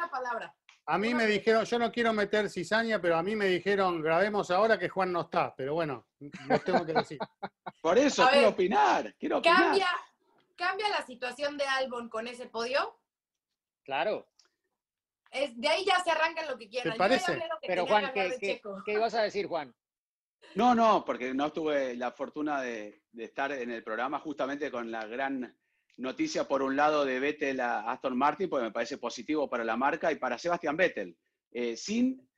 A mí me dijeron, yo no quiero meter cizaña, pero a mí me dijeron, grabemos ahora que Juan no está. Pero bueno, no tengo que decir. Por eso quiero opinar, quiero opinar. Cambia, ¿Cambia la situación de Albon con ese podio? Claro. Es, de ahí ya se arrancan lo que quieran. ¿Te parece? Pero Juan, ¿qué, ¿qué, ibas a decir, Juan? No, no, porque no tuve la fortuna de, estar en el programa justamente con la gran noticia, por un lado, de Vettel a Aston Martin, porque me parece positivo para la marca y para Sebastián Vettel. Eh, sin,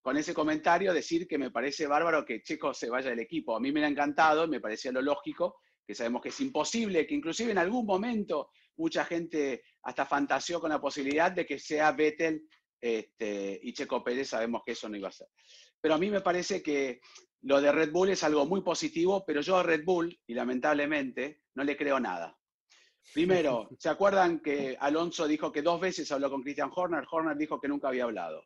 con ese comentario, decir que me parece bárbaro que Checo se vaya del equipo. A mí me ha encantado, me parecía lo lógico, que sabemos que es imposible, que inclusive en algún momento mucha gente hasta fantaseó con la posibilidad de que sea Vettel este, y Checo Pérez, sabemos que eso no iba a ser. Pero a mí me parece que lo de Red Bull es algo muy positivo, pero yo a Red Bull, y lamentablemente, no le creo nada. Primero, ¿se acuerdan que Alonso dijo que dos veces habló con Christian Horner? Horner dijo que nunca había hablado.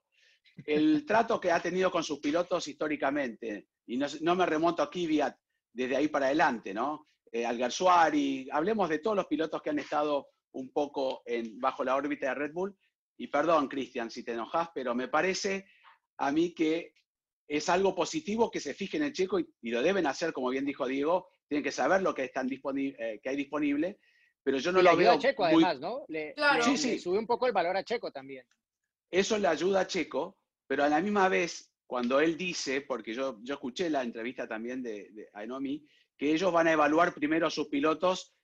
El trato que ha tenido con sus pilotos históricamente, y no, no me remonto a Kvyat desde ahí para adelante, ¿no? eh, Alguersuari, hablemos de todos los pilotos que han estado un poco en, bajo la órbita de Red Bull. Y perdón, Cristian, si te enojas, pero me parece a mí que es algo positivo que se fijen en el checo y, lo deben hacer, como bien dijo Diego, tienen que saber lo que, están eh, que hay disponible, pero yo no lo veo. a Checo, además, ¿no? Le, sí, sí. sube un poco el valor a Checo también. Eso le ayuda a Checo, pero a la misma vez, cuando él dice, porque yo, yo escuché la entrevista también de, de que ellos van a evaluar primero a sus pilotos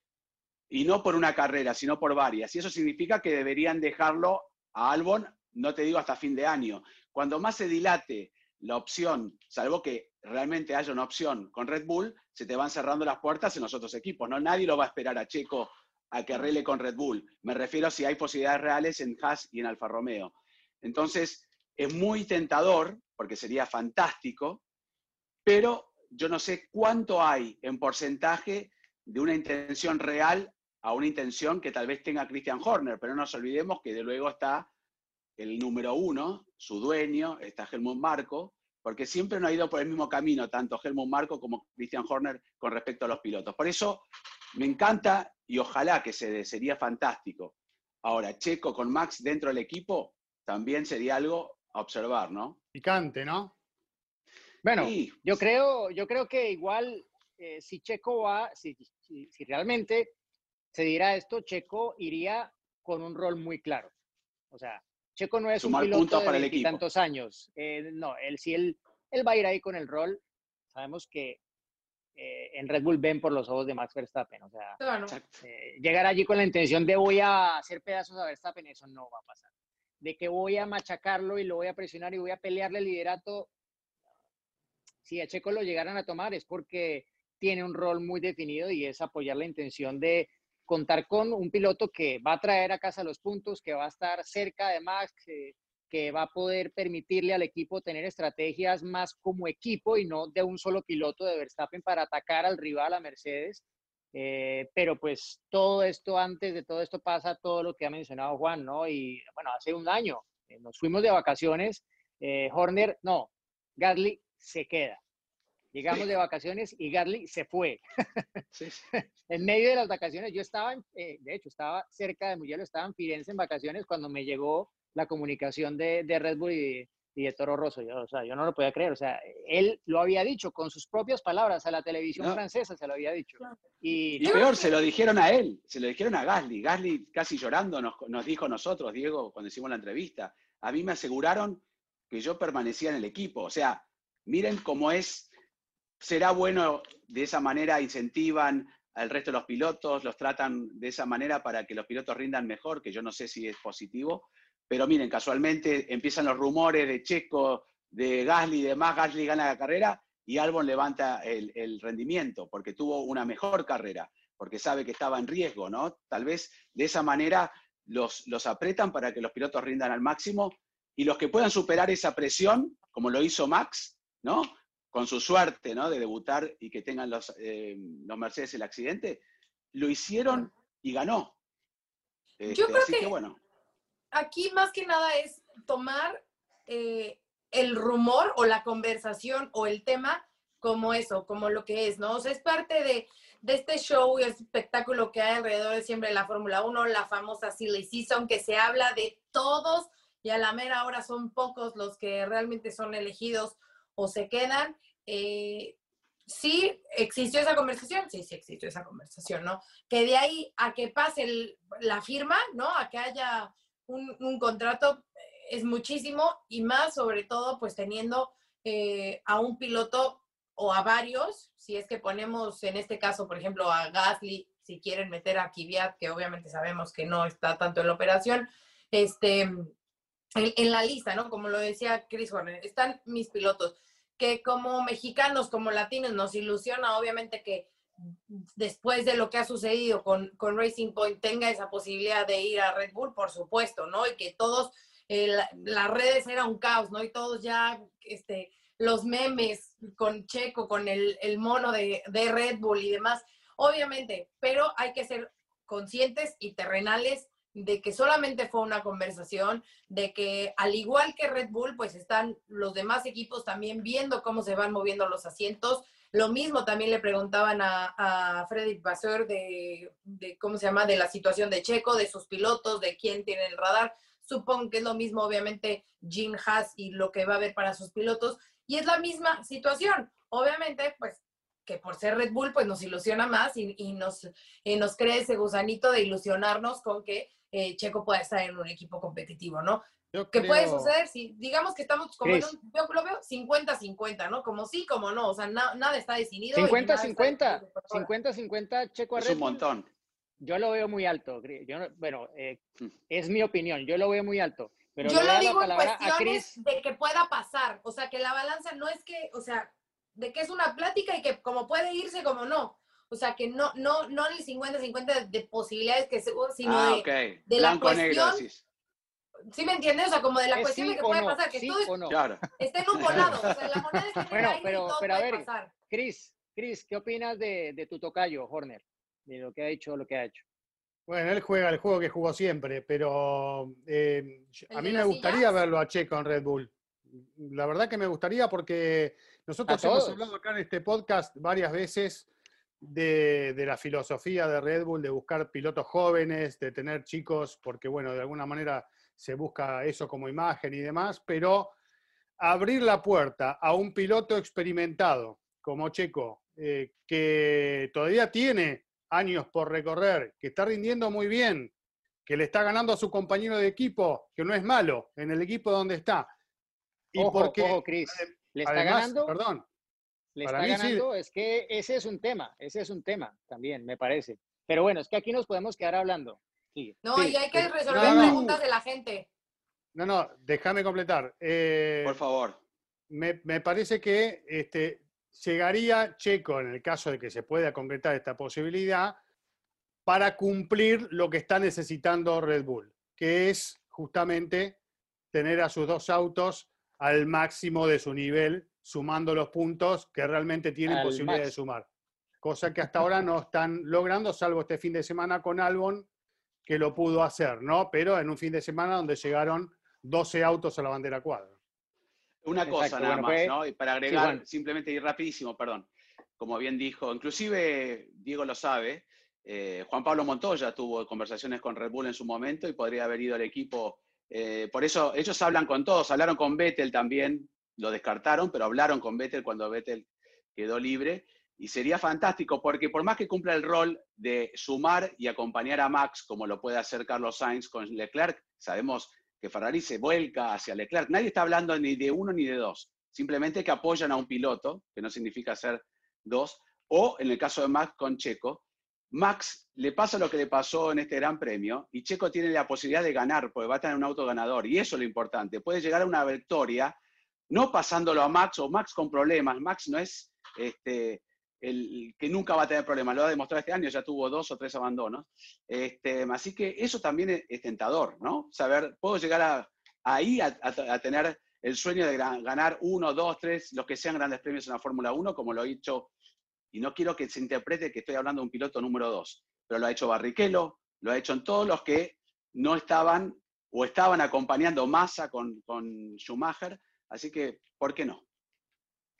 y no por una carrera, sino por varias. Y eso significa que deberían dejarlo a Albon, no te digo hasta fin de año. Cuando más se dilate la opción, salvo que realmente haya una opción con Red Bull, se te van cerrando las puertas en los otros equipos. No, nadie lo va a esperar a Checo a que arregle con Red Bull. Me refiero a si hay posibilidades reales en Haas y en Alfa Romeo. Entonces, es muy tentador, porque sería fantástico, pero yo no sé cuánto hay en porcentaje de una intención real a una intención que tal vez tenga Christian Horner, pero no nos olvidemos que de luego está el número uno, su dueño, está Helmut Marco, porque siempre no ha ido por el mismo camino, tanto Helmut Marco como Christian Horner con respecto a los pilotos. Por eso me encanta y ojalá que se dé, sería fantástico. Ahora, Checo con Max dentro del equipo también sería algo a observar, ¿no? Picante, ¿no? Bueno, yo, creo, yo creo que igual eh, si Checo va, si, si, realmente se dirá esto, Checo iría con un rol muy claro. O sea, Checo no es un piloto de para tantos años. Eh, no, él sí, él, él va a ir ahí con el rol. Sabemos que eh, en Red Bull ven por los ojos de Max Verstappen. O sea, llegar allí con la intención de voy a hacer pedazos a Verstappen, eso no va a pasar. De que voy a machacarlo y lo voy a presionar y voy a pelearle el liderato, si a Checo lo llegaran a tomar es porque tiene un rol muy definido y es apoyar la intención de contar con un piloto que va a traer a casa los puntos, que va a estar cerca de Max, que, va a poder permitirle al equipo tener estrategias más como equipo y no de un solo piloto de Verstappen para atacar al rival, a Mercedes. Eh, pero pues todo esto, antes de todo esto pasa todo lo que ha mencionado Juan, ¿no? Y bueno, hace un año eh, nos fuimos de vacaciones, eh, Horner, no, Gasly se queda. Llegamos de vacaciones y Garly se fue. en medio de las vacaciones, yo estaba, eh, de hecho, estaba cerca de Mugello, estaba en Firenze en vacaciones cuando me llegó la comunicación de, de Red Bull y, de Toro Rosso. Yo, o sea, yo no lo podía creer. O sea, él lo había dicho con sus propias palabras a la televisión francesa, se lo había dicho. Y, peor, se lo dijeron a él, se lo dijeron a Gasly. Gasly casi llorando nos, nos dijo a nosotros, Diego, cuando hicimos la entrevista. A mí me aseguraron que yo permanecía en el equipo. O sea, miren cómo es será bueno, de esa manera incentivan al resto de los pilotos, los tratan de esa manera para que los pilotos rindan mejor, que yo no sé si es positivo, pero miren, casualmente empiezan los rumores de Checo, de Gasly y demás, Gasly gana la carrera y Albon levanta el, rendimiento porque tuvo una mejor carrera, porque sabe que estaba en riesgo, ¿no? Tal vez de esa manera los, los apretan para que los pilotos rindan al máximo y los que puedan superar esa presión, como lo hizo Max, ¿no? Con su suerte, ¿no? De debutar y que tengan los, eh, los Mercedes el accidente, lo hicieron y ganó. Yo creo que, bueno. aquí más que nada es tomar eh, el rumor o la conversación o el tema como eso, como lo que es, ¿no? O sea, es parte de, este show y espectáculo que hay alrededor de siempre de la Fórmula 1, la famosa Silly Season, que se habla de todos y a la mera hora son pocos los que realmente son elegidos o se quedan. Eh, sí existió esa conversación, sí, sí existió esa conversación, ¿no? Que de ahí a que pase la firma, ¿no? A que haya un, un contrato, es muchísimo y más sobre todo pues teniendo eh, a un piloto o a varios, si es que ponemos en este caso, por ejemplo, a Gasly, si quieren meter a Kvyat, que obviamente sabemos que no está tanto en la operación, este, en, la lista, ¿no? Como lo decía Chris Horner, están mis pilotos, que como mexicanos, como latinos, nos ilusiona obviamente que después de lo que ha sucedido con, con Racing Point tenga esa posibilidad de ir a Red Bull, por supuesto, ¿no? Y que todos eh, las redes era un caos, ¿no? Y todos ya, este, los memes con Checo, con el, mono de, de, Red Bull y demás, obviamente, pero hay que ser conscientes y terrenales de que solamente fue una conversación, de que al igual que Red Bull, pues están los demás equipos también viendo cómo se van moviendo los asientos. Lo mismo también le preguntaban a, a Frederick Vasseur de, de, ¿cómo se llama?, de la situación de Checo, de sus pilotos, de quién tiene el radar. Supongo que es lo mismo, obviamente, Jim Haas y lo que va a haber para sus pilotos. Y es la misma situación. Obviamente, pues que por ser Red Bull, pues nos ilusiona más y, nos, nos cree ese gusanito de ilusionarnos con que eh, Checo pueda estar en un equipo competitivo, ¿no? ¿Qué puede suceder? Si digamos que estamos como en un, yo lo veo 50-50, ¿no? Como sí, como no, o sea, nada está definido. 50-50, 50-50 Checo Es un montón. Yo lo veo muy alto. Yo bueno, eh, hmm. es mi opinión. Yo lo veo muy alto. Pero yo lo digo en cuestiones de que pueda pasar. O sea, que la balanza no es que, o sea, de que es una plática y que como puede irse, como no. O sea, que no, no, no el 50-50 de, posibilidades que se, sino ah, de, de la cuestión. ¿Sí me entiendes? O sea, como de la cuestión de que puede pasar, que sí todo no. esté en un volado. O sea, la moneda está bueno, pero, pero a ver, Cris, Cris, ¿qué opinas de, de tu tocayo, Horner? de lo que ha hecho, lo que ha hecho. Bueno, él juega el juego que jugó siempre, pero eh, a mí me gustaría verlo a Checo en Red Bull. La verdad que me gustaría porque nosotros hemos hablado acá en este podcast varias veces de, de, la filosofía de Red Bull, de buscar pilotos jóvenes, de tener chicos, porque bueno, de alguna manera se busca eso como imagen y demás, pero abrir la puerta a un piloto experimentado como Checo, eh, que todavía tiene años por recorrer, que está rindiendo muy bien, que le está ganando a su compañero de equipo, que no es malo, en el equipo donde está. Y ojo, porque, ojo, Chris. ¿Le está ganando? Perdón. Le está ganando, es que ese es un tema, ese es un tema también, me parece. Pero bueno, es que aquí nos podemos quedar hablando. No, y hay que resolver preguntas de la gente. No, no, déjame completar. Eh, por favor. Me, me, parece que este, llegaría Checo, en el caso de que se pueda concretar esta posibilidad, para cumplir lo que está necesitando Red Bull, que es justamente tener a sus dos autos al máximo de su nivel, sumando los puntos que realmente tienen posibilidad de sumar. Cosa que hasta ahora no están logrando, salvo este fin de semana con Albon, que lo pudo hacer, ¿no? Pero en un fin de semana donde llegaron 12 autos a la bandera cuadra. Una cosa nada más, ¿no? Y para agregar, simplemente ir rapidísimo, perdón. Como bien dijo, inclusive Diego lo sabe, eh, Juan Pablo Montoya tuvo conversaciones con Red Bull en su momento y podría haber ido al equipo. Eh, por eso ellos hablan con todos, hablaron con Vettel también, lo descartaron, pero hablaron con Vettel cuando Vettel quedó libre. Y sería fantástico porque por más que cumpla el rol de sumar y acompañar a Max, como lo puede hacer Carlos Sainz con Leclerc, sabemos que Ferrari se vuelca hacia Leclerc. Nadie está hablando ni de uno ni de dos, simplemente que apoyan a un piloto, que no significa ser dos, o en el caso de Max con Checo, Max le pasa lo que le pasó en este Gran Premio y Checo tiene la posibilidad de ganar porque va a tener un auto ganador y eso es lo importante. Puede llegar a una victoria no pasándolo a Max o Max con problemas. Max no es este, el que nunca va a tener problemas, lo ha demostrado este año, ya tuvo dos o tres abandonos. Este, así que eso también es, tentador, ¿no? Saber, puedo llegar a, ahí a, tener el sueño de ganar uno, dos, tres, los que sean grandes premios en la Fórmula 1, como lo he hecho, y no quiero que se interprete que estoy hablando de un piloto número dos, pero lo ha hecho Barrichello, lo ha hecho en todos los que no estaban o estaban acompañando Massa con, con Schumacher, así que, ¿por qué no?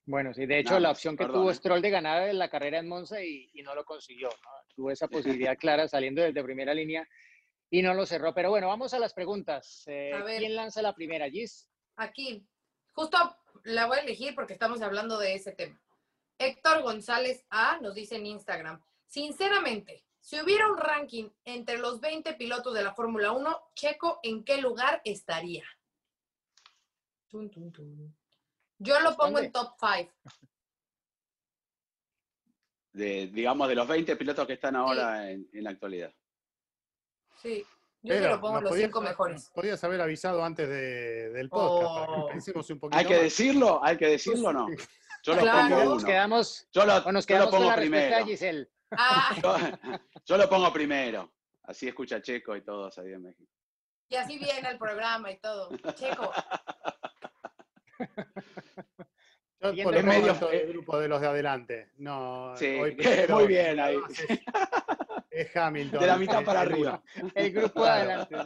Bueno, sí, de hecho la opción que tuvo Stroll de ganar en la carrera en Monza y, no lo consiguió, ¿no? Tuvo esa posibilidad clara saliendo desde primera línea y no lo cerró. Pero bueno, vamos a las preguntas. Eh, ¿Quién lanza la primera, Gis? Aquí, justo la voy a elegir porque estamos hablando de ese tema. Héctor González A nos dice en Instagram, sinceramente, si hubiera un ranking entre los 20 pilotos de la Fórmula 1, Checo, ¿en qué lugar estaría? Tum, tum, tum. Yo lo pongo en top 5. De, digamos, de los 20 pilotos que están ahora en, la actualidad. Sí, yo lo pongo en los 5 mejores. Podrías haber avisado antes del podcast. Oh. un poquito ¿Hay que decirlo? ¿Hay que decirlo o no? Yo lo pongo uno. Nos quedamos, yo lo, nos quedamos pongo primero. Giselle. Ah. Yo, lo pongo primero. Así escucha Checo y todos ahí en México. Y así viene el programa y todo. Checo. Yo por medio del grupo de los de adelante. No, sí, muy bien ahí. Es, Hamilton. De la mitad para arriba. El grupo de adelante.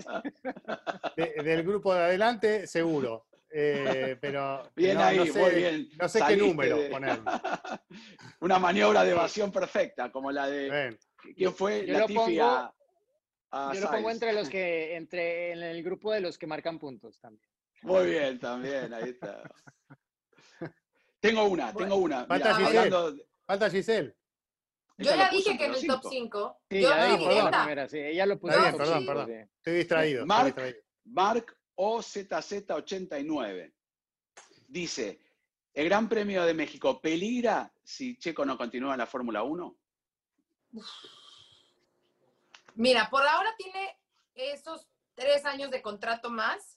del grupo de adelante, seguro. Eh, pero bien ahí, no sé, muy bien. No sé qué número poner. Una maniobra de evasión perfecta, como la de. ¿Quién fue? Yo lo pongo, yo lo pongo entre los que, entre en el grupo de los que marcan puntos también. Muy bien, también, ahí está. Tengo una, tengo una. Falta Giselle. Falta Giselle. Yo ya dije que en el top 5. Sí, yo ya dije perdón, sí, ella lo puso. bien, perdón, perdón. Estoy distraído. Mark, estoy distraído. Mark OZZ89 dice, ¿el Gran Premio de México peligra si Checo no continúa en la Fórmula 1? Mira, por ahora tiene esos tres años de contrato más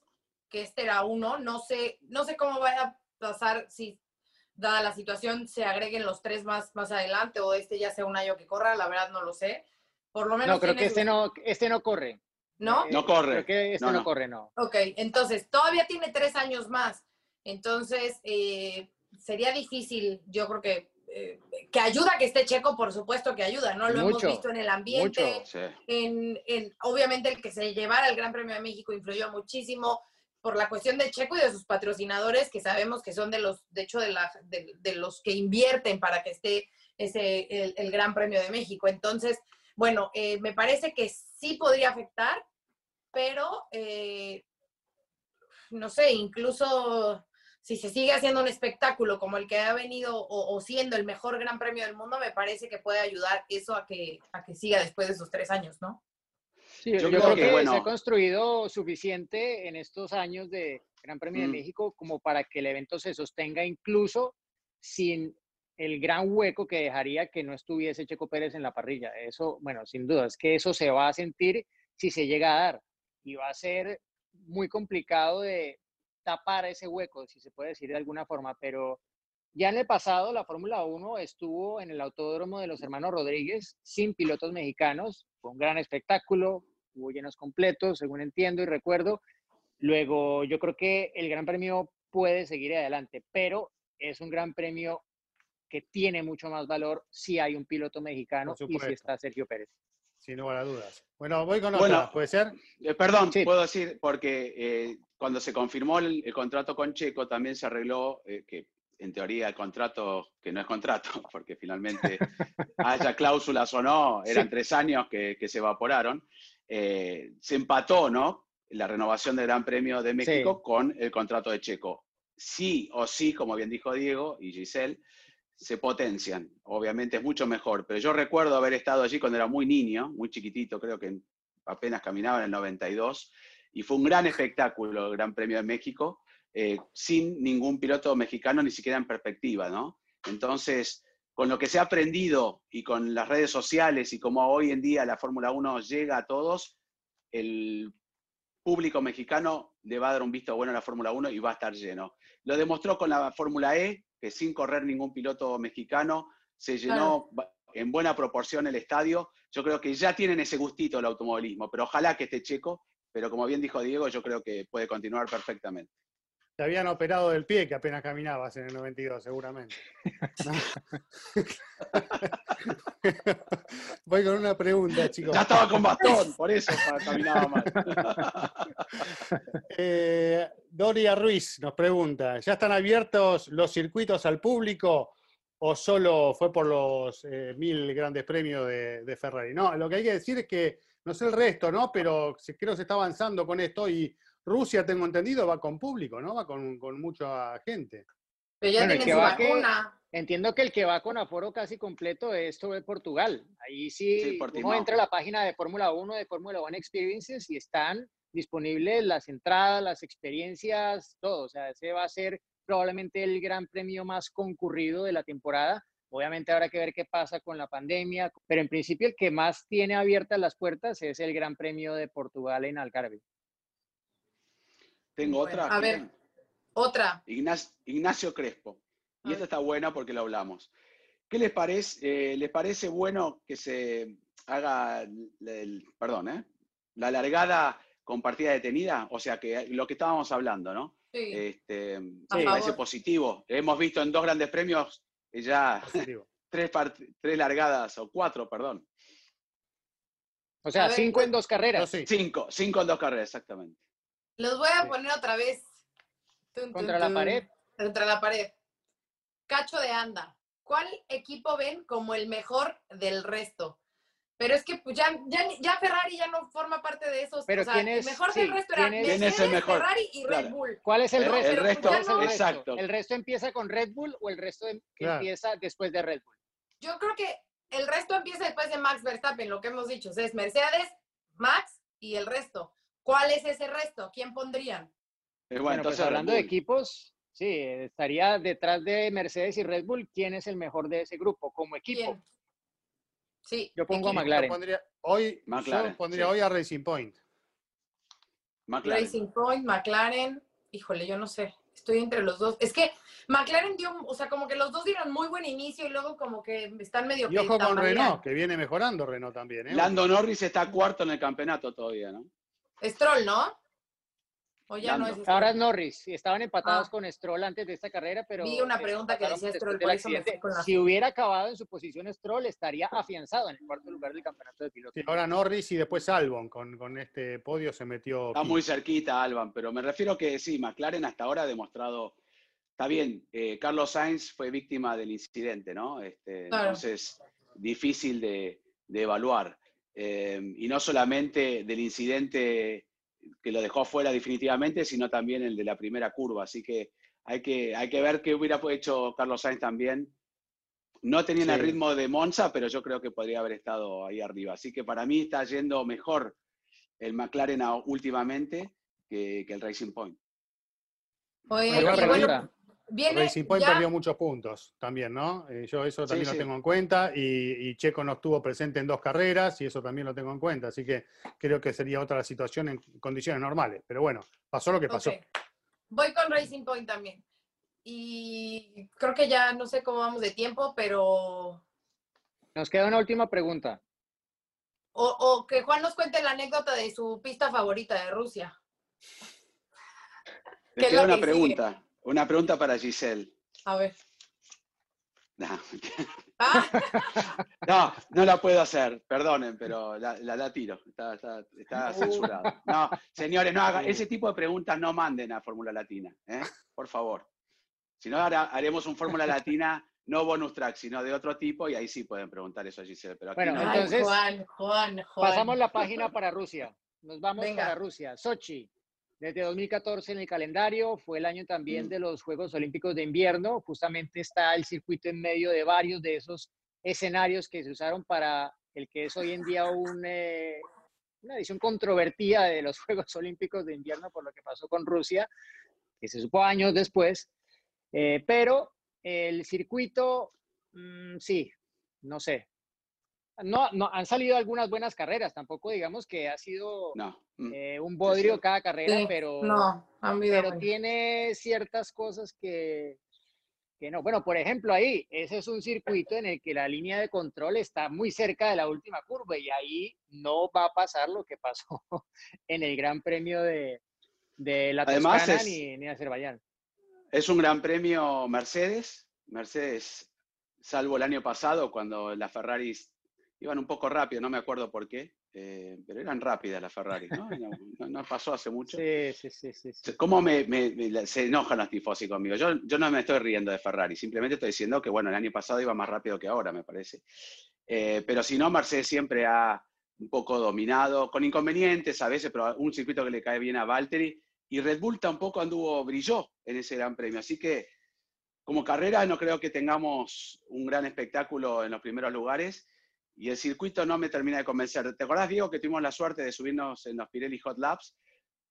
que este era uno. No sé, no sé cómo va a pasar si, dada la situación, se agreguen los tres más, más adelante o este ya sea un año que corra, la verdad no lo sé. Por lo menos. No, creo que este no, este no corre. ¿No? no corre. Creo que este no, corre, no. Ok, entonces todavía tiene tres años más. Entonces, eh, sería difícil, yo creo que eh, que ayuda que esté Checo, por supuesto que ayuda, ¿no? Lo hemos visto en el ambiente, en, en, obviamente el que se llevara el Gran Premio de México influyó muchísimo, por la cuestión de Checo y de sus patrocinadores, que sabemos que son de los, de hecho, de, de, los que invierten para que esté ese, el, Gran Premio de México. Entonces, bueno, eh, me parece que sí podría afectar, pero eh, no sé, incluso si se sigue haciendo un espectáculo como el que ha venido o, siendo el mejor Gran Premio del mundo, me parece que puede ayudar eso a que, a que siga después de esos tres años, ¿no? Sí, yo, creo, que, se ha construido suficiente en estos años de Gran Premio de mm. México como para que el evento se sostenga incluso sin el gran hueco que dejaría que no estuviese Checo Pérez en la parrilla. Eso, bueno, sin duda, es que eso se va a sentir si se llega a dar y va a ser muy complicado de tapar ese hueco, si se puede decir de alguna forma, pero ya en el pasado la Fórmula 1 estuvo en el autódromo de los hermanos Rodríguez sin pilotos mexicanos, fue un gran espectáculo, hubo llenos completos, según entiendo y recuerdo. Luego, yo creo que el Gran Premio puede seguir adelante, pero es un Gran Premio que tiene mucho más valor si hay un piloto mexicano y si está Sergio Pérez. Sin lugar a dudas. Bueno, voy con otra, ¿puede ser? Eh, perdón, puedo decir, porque eh, cuando se confirmó el, contrato con Checo, también se arregló eh, que en teoría el contrato, que no es contrato, porque finalmente haya cláusulas o no, eran tres años que, se evaporaron, eh, se empató, ¿no? La renovación del Gran Premio de México con el contrato de Checo. Sí o sí, como bien dijo Diego y Giselle, se potencian. Obviamente es mucho mejor, pero yo recuerdo haber estado allí cuando era muy niño, muy chiquitito, creo que apenas caminaba en el 92, y fue un gran espectáculo el Gran Premio de México. Eh, sin ningún piloto mexicano ni siquiera en perspectiva, ¿no? Entonces, con lo que se ha aprendido y con las redes sociales y como hoy en día la Fórmula 1 llega a todos, el público mexicano le va a dar un visto bueno a la Fórmula 1 y va a estar lleno. Lo demostró con la Fórmula E, que sin correr ningún piloto mexicano, se llenó en buena proporción el estadio. Yo creo que ya tienen ese gustito el automovilismo, pero ojalá que esté checo, pero como bien dijo Diego, yo creo que puede continuar perfectamente. Te habían operado del pie que apenas caminabas en el 92, seguramente. Voy con una pregunta, chicos. Ya estaba con bastón, por eso caminaba mal. Eh, Doria Ruiz nos pregunta, ¿ya están abiertos los circuitos al público o solo fue por los eh, mil grandes premios de, Ferrari? No, lo que hay que decir es que, no sé el resto, ¿no? Pero creo que se está avanzando con esto y Rusia, tengo entendido, va con público, ¿no? Va con, mucha gente. Pero ya tiene su vacuna. entiendo que el que va con aforo casi completo es todo Portugal. Ahí sí, uno entra a la página de Fórmula 1, de Fórmula 1 Experiences y están disponibles las entradas, las experiencias, todo. O sea, ese va a ser probablemente el gran premio más concurrido de la temporada. Obviamente habrá que ver qué pasa con la pandemia, pero en principio el que más tiene abiertas las puertas es el Gran Premio de Portugal en Algarve. Tengo otra. A ver, otra. Ignacio, Crespo. Y esta está buena porque lo hablamos. ¿Qué les parece? Eh, ¿Les parece bueno que se haga, el, perdón, ¿eh? la largada con partida detenida? O sea, que lo que estábamos hablando, ¿no? Sí. Este, parece positivo. Hemos visto en dos grandes premios ya tres, tres largadas, o cuatro, perdón. O sea, cinco en dos carreras. Cinco, cinco en dos carreras, exactamente. Los voy a poner otra vez. Contra la pared. Contra la pared. Cacho de anda. ¿Cuál equipo ven como el mejor del resto? Pero es que pues, ya, ya, Ferrari ya no forma parte de esos. Pero quién es, el mejor del resto era el mejor? Ferrari y Red Bull. ¿Cuál es el, resto? El resto, exacto. ¿El resto empieza con Red Bull o el resto em, empieza después de Red Bull? Yo creo que el resto empieza después de Max Verstappen, lo que hemos dicho. es Mercedes, Max y el resto. ¿Cuál es ese resto? ¿Quién pondrían? Eh, bueno, entonces, pues, hablando de equipos, sí, estaría detrás de Mercedes y Red Bull. ¿Quién es el mejor de ese grupo como equipo? Sí. Yo pongo a McLaren. hoy, yo pondría hoy a Racing Point. Racing Point, McLaren. Híjole, yo no sé. Estoy entre los dos. Es que McLaren dio, o sea, como que los dos dieron muy buen inicio y luego como que están medio... Y ojo con Renault, que viene mejorando Renault también. ¿eh? Lando Norris está cuarto en el campeonato todavía, ¿no? Stroll, ¿no? ¿O ya no es Ahora es Norris. Estaban empatados ah. con Stroll antes de esta carrera, pero. Vi una pregunta que decía Stroll, por eso Si hubiera acabado en su posición Stroll, estaría afianzado en el cuarto lugar del campeonato de pilotos. ahora Norris y después Albon. Con, con este podio se metió. Está muy cerquita Albon, pero me refiero que sí, McLaren hasta ahora ha demostrado. Está bien, eh, Carlos Sainz fue víctima del incidente, ¿no? Este, Entonces, difícil de, de evaluar. Em, y no solamente del incidente que lo dejó fuera definitivamente, sino también el de la primera curva. Así que hay que, hay que ver qué hubiera hecho Carlos Sainz también. No tenía el ritmo de Monza, pero yo creo que podría haber estado ahí arriba. Así que para mí está yendo mejor el McLaren últimamente que, el Racing Point. Oye, Racing Point perdió muchos puntos también, ¿no? Eh, yo eso también lo tengo en cuenta y, Checo no estuvo presente en dos carreras y eso también lo tengo en cuenta, así que creo que sería otra situación en condiciones normales, pero bueno, pasó lo que pasó. Voy con Racing Point también. Y creo que ya no sé cómo vamos de tiempo, pero... Nos queda una última pregunta. O, que Juan nos cuente la anécdota de su pista favorita de Rusia. Me queda una pregunta. Una pregunta para Giselle. A ver. Ah. No. no, la puedo hacer, perdonen, pero la, la, tiro, está, está, está uh. censurado. No, señores, no hagan, ese tipo de preguntas no manden a Fórmula Latina, ¿eh? por favor. Si no, haremos un Fórmula Latina, no bonus track, sino de otro tipo, y ahí sí pueden preguntar eso a Giselle. Pero bueno, entonces, Juan, Juan, Juan. pasamos la página para Rusia. Nos vamos para Rusia. Sochi, desde 2014 en el calendario, fue el año también mm. de los Juegos Olímpicos de Invierno, justamente está el circuito en medio de varios de esos escenarios que se usaron para el que es hoy en día eh, una edición controvertida de los Juegos Olímpicos de Invierno por lo que pasó con Rusia, que se supo años después, eh, pero el circuito Mm, sí, no sé. No, no, han salido algunas buenas carreras, tampoco digamos que ha sido mm, eh, un bodrio cada carrera, pero, no, pero tiene ciertas cosas que, que no. Bueno, por ejemplo, ahí, ese es un circuito en el que la línea de control está muy cerca de la última curva y ahí no va a pasar lo que pasó en el Gran Premio de, de la Toscana ni, ni Azerbaiyán. Es un Gran Premio Mercedes. Mercedes, salvo el año pasado, cuando las Ferraris iban un poco rápido, no me acuerdo por qué, eh, pero eran rápidas las Ferrari, ¿no? ¿no? pasó hace mucho. Sí, sí, sí. sí, ¿Cómo me, se enojan los tifosi conmigo? Yo, yo no me estoy riendo de Ferrari, simplemente estoy diciendo que, bueno, el año pasado iba más rápido que ahora, me parece. Eh, pero si no, Mercedes siempre ha un poco dominado, con inconvenientes a veces, pero un circuito que le cae bien a Valtteri. Y Red Bull tampoco anduvo, brilló en ese gran premio. Así que como carrera no creo que tengamos un gran espectáculo en los primeros lugares y el circuito no me termina de convencer. ¿Te acordás, Diego, que tuvimos la suerte de subirnos en los Pirelli Hot Labs?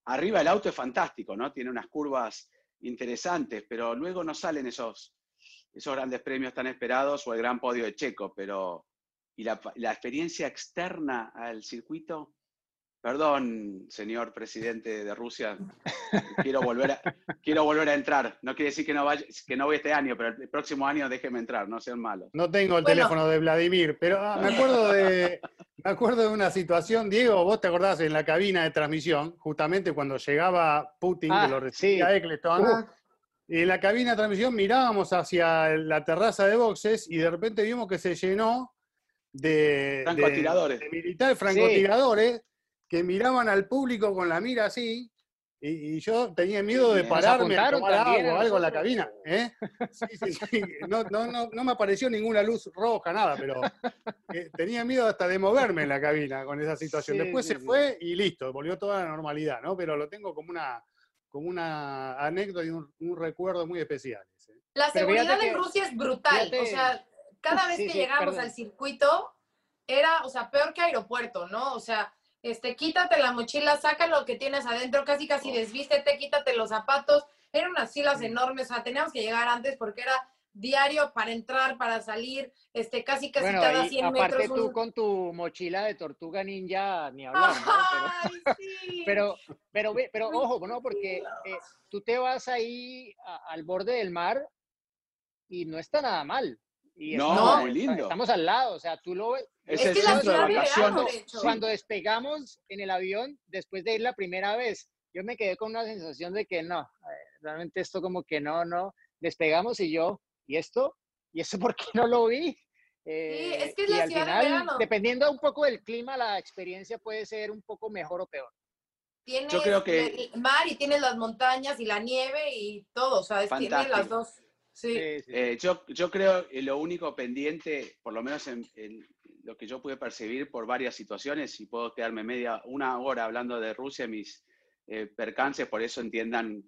Arriba el auto es fantástico, ¿no? Tiene unas curvas interesantes, pero luego no salen esos, esos grandes premios tan esperados o el gran podio de Checo, pero y la, la experiencia externa al circuito Perdón, señor presidente de Rusia, quiero volver a, quiero volver a entrar. No quiere decir que no, vaya, que no voy este año, pero el próximo año déjeme entrar, no sean malos. No tengo el teléfono de Vladimir, pero ah, me, acuerdo de, me acuerdo de una situación, Diego, vos te acordás en la cabina de transmisión, justamente cuando llegaba Putin, que ah, lo recibía Eccleston, uh. y en la cabina de transmisión mirábamos hacia la terraza de boxes y de repente vimos que se llenó de, francotiradores. de, militares francotiradores que miraban al público con la mira así, y, yo tenía miedo de pararme a tomar agua o algo en la cabina. ¿eh? Sí, sí, sí. No, no, no, no, me apareció ninguna luz roja, nada, pero eh, tenía miedo hasta de moverme en la cabina con esa situación. Después se fue y listo, volvió toda la normalidad, ¿no? Pero lo tengo como una, como una anécdota y un, recuerdo muy especial. La seguridad en Rusia es brutal. o sea, cada vez que llegamos al circuito era, o sea, peor que aeropuerto, ¿no? O sea, este, quítate la mochila, saca lo que tienes adentro, casi casi desvístete, quítate los zapatos. Eran unas filas enormes, o sea, teníamos que llegar antes porque era diario para entrar, para salir, este, casi casi cada 100 aparte metros. tú con tu mochila de tortuga ninja, ni hablar, Pero, pero, pero, ojo, ¿no? Porque eh, tú te vas ahí al borde del mar y no está nada mal. Y no, muy lindo. Estamos al lado, o sea, tú lo ves. Es, el centro de vacaciones. Cuando, despegamos en el avión, después de ir la primera vez, yo me quedé con una sensación de que no, eh, realmente esto como que no, no. Despegamos y yo, ¿y esto? ¿Y esto por qué no lo vi? sí, es que es la ciudad de verano. Dependiendo un poco del clima, la experiencia puede ser un poco mejor o peor. Tienes yo creo que... el mar y tienes las montañas y la nieve y todo, o sea, tiene las dos. Sí. Eh, yo, yo creo que lo único pendiente, por lo menos en, lo que yo pude percibir por varias situaciones, y puedo quedarme media, una hora hablando de Rusia, mis eh, percances, por eso entiendan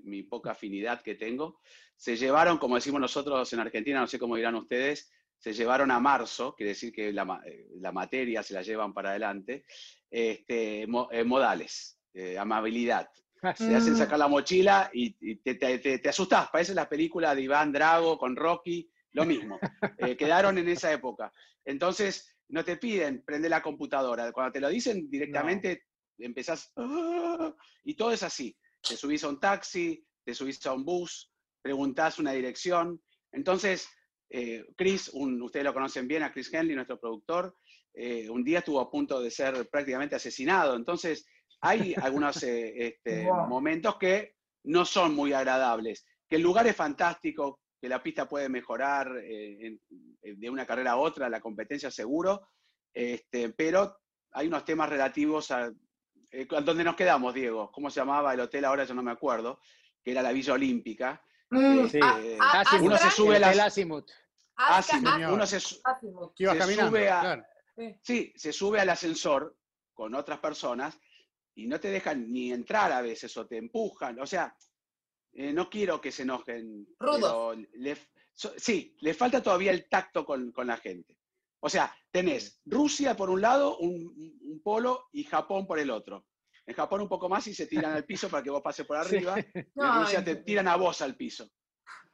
mi poca afinidad que tengo, se llevaron, como decimos nosotros en Argentina, no sé cómo dirán ustedes, se llevaron a marzo, quiere decir que la, eh, la materia se la llevan para adelante, este, modales, amabilidad, se hacen sacar la mochila y, te, te, te, asustás. Parece la película de Iván Drago con Rocky, lo mismo. Eh, quedaron en esa época. Entonces, no te piden, prende la computadora. Cuando te lo dicen directamente, empezás, ah", y todo es así. Te subís a un taxi, te subís a un bus, preguntás una dirección. Entonces, eh, Chris, ustedes lo conocen bien, a Chris Henley, nuestro productor, eh, un día estuvo a punto de ser prácticamente asesinado. Entonces, hay algunos eh, este, momentos que no son muy agradables. Que el lugar es fantástico, que la pista puede mejorar eh, de una carrera a otra, la competencia seguro, este, pero hay unos temas relativos a... Eh, ¿Dónde nos quedamos, Diego? ¿Cómo se llamaba el hotel? Ahora yo no me acuerdo, que era la Villa Olímpica. Mm, sí. uno se sube a la... Azimut. Uno se, sube a... Sí, se sube al ascensor con otras personas y no te dejan ni entrar a veces o te empujan. O sea, eh, no quiero que se enojen. Rudo. sí, le falta todavía el tacto con, la gente. O sea, tenés Rusia por un lado, un, polo, y Japón por el otro. En Japón un poco más y se tiran al piso para que vos pases por arriba. En Rusia te tiran a vos al piso.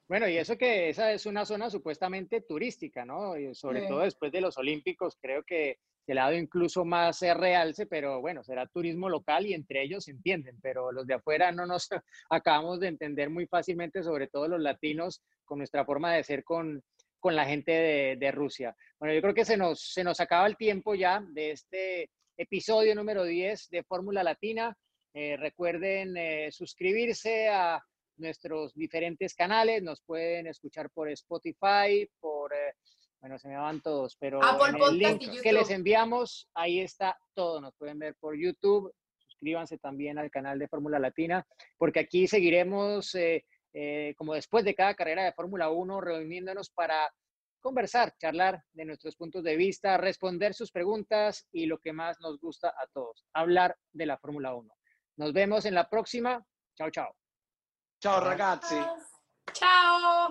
Bueno, y eso que esa es una zona supuestamente turística, ¿no? Y sobre todo después de los Olímpicos, creo que se le incluso más realce, pero bueno, será turismo local y entre ellos entienden, pero los de afuera no nos acabamos de entender muy fácilmente, sobre todo los latinos, con nuestra forma de ser con, con la gente de, Rusia. Bueno, yo creo que se nos, se nos acaba el tiempo ya de este episodio número 10 de Fórmula Latina. Eh, recuerden eh, suscribirse a nuestros diferentes canales, nos pueden escuchar por Spotify, por, eh, bueno, se me van todos, pero en el link que les enviamos, ahí está todo, nos pueden ver por YouTube, suscríbanse también al canal de Fórmula Latina, porque aquí seguiremos, eh, eh, como después de cada carrera de Fórmula 1, reuniéndonos para conversar, charlar de nuestros puntos de vista, responder sus preguntas y lo que más nos gusta a todos, hablar de la Fórmula 1. Nos vemos en la próxima. Chao, chao. Ciao ragazzi. Ciao.